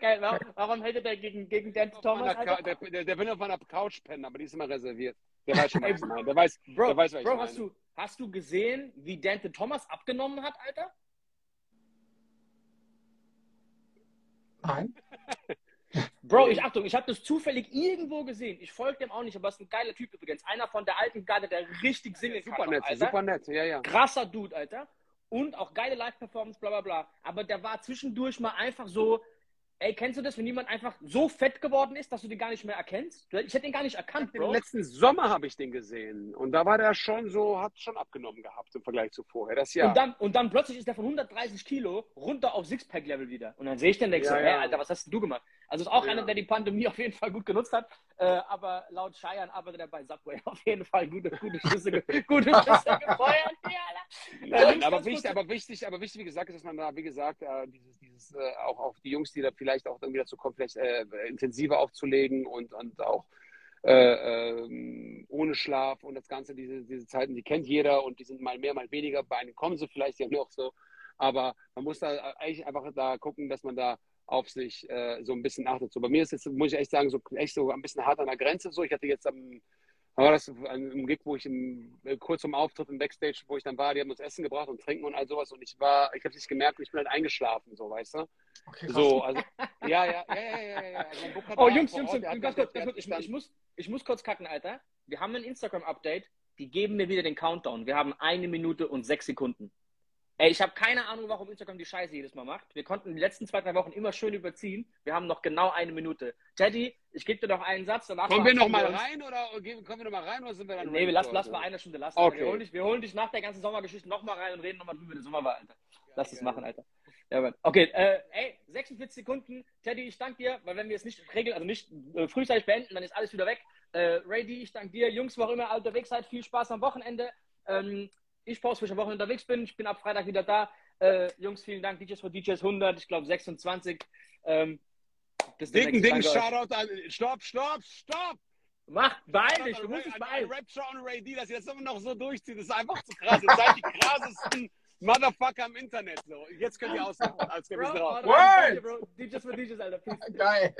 Geil, warum, warum hätte der gegen, gegen Dante Auf Thomas? meiner der, der, der will auf meiner Couch pennen, aber die ist immer reserviert. Der weiß schon, was ich meine. Der weiß, Bro, der weiß, was ich Bro meine. hast, du, hast du gesehen, wie Dante Thomas abgenommen hat, Alter? Nein. (laughs) Bro, ich Achtung, ich habe das zufällig irgendwo gesehen. Ich folge dem auch nicht, aber ist ein geiler Typ übrigens. Einer von der alten Garde, der richtig singen super kann. nett, Alter. super nett, ja, ja. Krasser Dude, Alter. Und auch geile Live-Performance, bla bla bla. Aber der war zwischendurch mal einfach so. Ey, kennst du das, wenn jemand einfach so fett geworden ist, dass du den gar nicht mehr erkennst? Ich hätte den gar nicht erkannt, Im Bro. letzten Sommer habe ich den gesehen und da war der schon so, hat schon abgenommen gehabt im Vergleich zu vorher. Das ja. Und, dann, und dann plötzlich ist der von 130 Kilo runter auf Sixpack-Level wieder. Und dann sehe ich den und denke Ja, so, ja. hä, Alter, was hast denn du gemacht? Also ist auch Ja. einer, der die Pandemie (laughs) auf jeden Fall gut genutzt hat. Äh, aber laut Cheyenne arbeitet er bei Subway (laughs) auf jeden Fall gute, gute Schüsse, (laughs) gute Schüsse gefeuert. Ja. Äh, aber wichtig, aber wichtig, aber wichtig, wie gesagt, ist, dass man da, wie gesagt, äh, dieses, dieses äh, auch, auch die Jungs, die da vielleicht auch irgendwie dazu kommen, vielleicht äh, intensiver aufzulegen und, und auch äh, ähm, ohne Schlaf und das Ganze, diese, diese Zeiten, die kennt jeder und die sind mal mehr, mal weniger. Bei einem kommen sie vielleicht ja noch so, aber man muss da eigentlich einfach da gucken, dass man da auf sich äh, so ein bisschen achtet. So bei mir ist jetzt, muss ich echt sagen, so echt so ein bisschen hart an der Grenze. So, ich hatte jetzt am war das einem Gig, wo ich im, äh, kurz zum Auftritt im Backstage, wo ich dann war, die haben uns Essen gebracht und Trinken und all sowas und ich war, ich habe es nicht gemerkt und ich bin halt eingeschlafen, so, weißt du? Okay. So, also, (laughs) ja, ja, ja, ja, ja, ja. Oh, Jungs, Jungs, Ort, Jungs, ganz kurz, ganz kurz. Ich, ich, muss, ich muss kurz kacken, Alter. Wir haben ein Instagram-Update. Die geben mir wieder den Countdown. Wir haben eine Minute und sechs Sekunden. Ey, ich habe keine Ahnung, warum Instagram die Scheiße jedes Mal macht. Wir konnten die letzten zwei, drei Wochen immer schön überziehen. Wir haben noch genau eine Minute. Teddy, ich gebe dir noch einen Satz. Danach Kommen wir noch mal uns. rein oder kommen wir noch mal rein oder sind wir dann Nee, wir lassen, für lass heute? mal eine Stunde lassen. Okay. Wir, holen dich, wir holen dich nach der ganzen Sommergeschichte nochmal rein und reden nochmal drüber, wie der Sommer war, Alter. Lass das geil. machen, Alter. Ja, Mann. Okay, äh, ey, 46 Sekunden. Teddy, ich danke dir, weil wenn wir es nicht regeln, also nicht äh, frühzeitig beenden, dann ist alles wieder weg. Äh, Ray D, ich danke dir. Jungs, wo auch immer ihr unterwegs seid, viel Spaß am Wochenende. Ähm, Ich poste, wenn ich am Wochenende unterwegs bin. Ich bin ab Freitag wieder da. Äh, Jungs, vielen Dank. DJs for DJs 100, ich glaube 26. Ähm, bis Dicken, euch. Shoutout an. Stopp, stopp, stopp! Mach, beeil Shoutout dich, du an musst Ray- dich beeilen. Rapture und Ray D, dass ihr das immer noch so durchzieht. Das ist einfach zu krass. Ihr seid die krassesten Motherfucker im Internet. So. Jetzt könnt ihr ausmachen, als wir Bro, drauf. Word! DJs for DJs, Alter. Peace. Geil.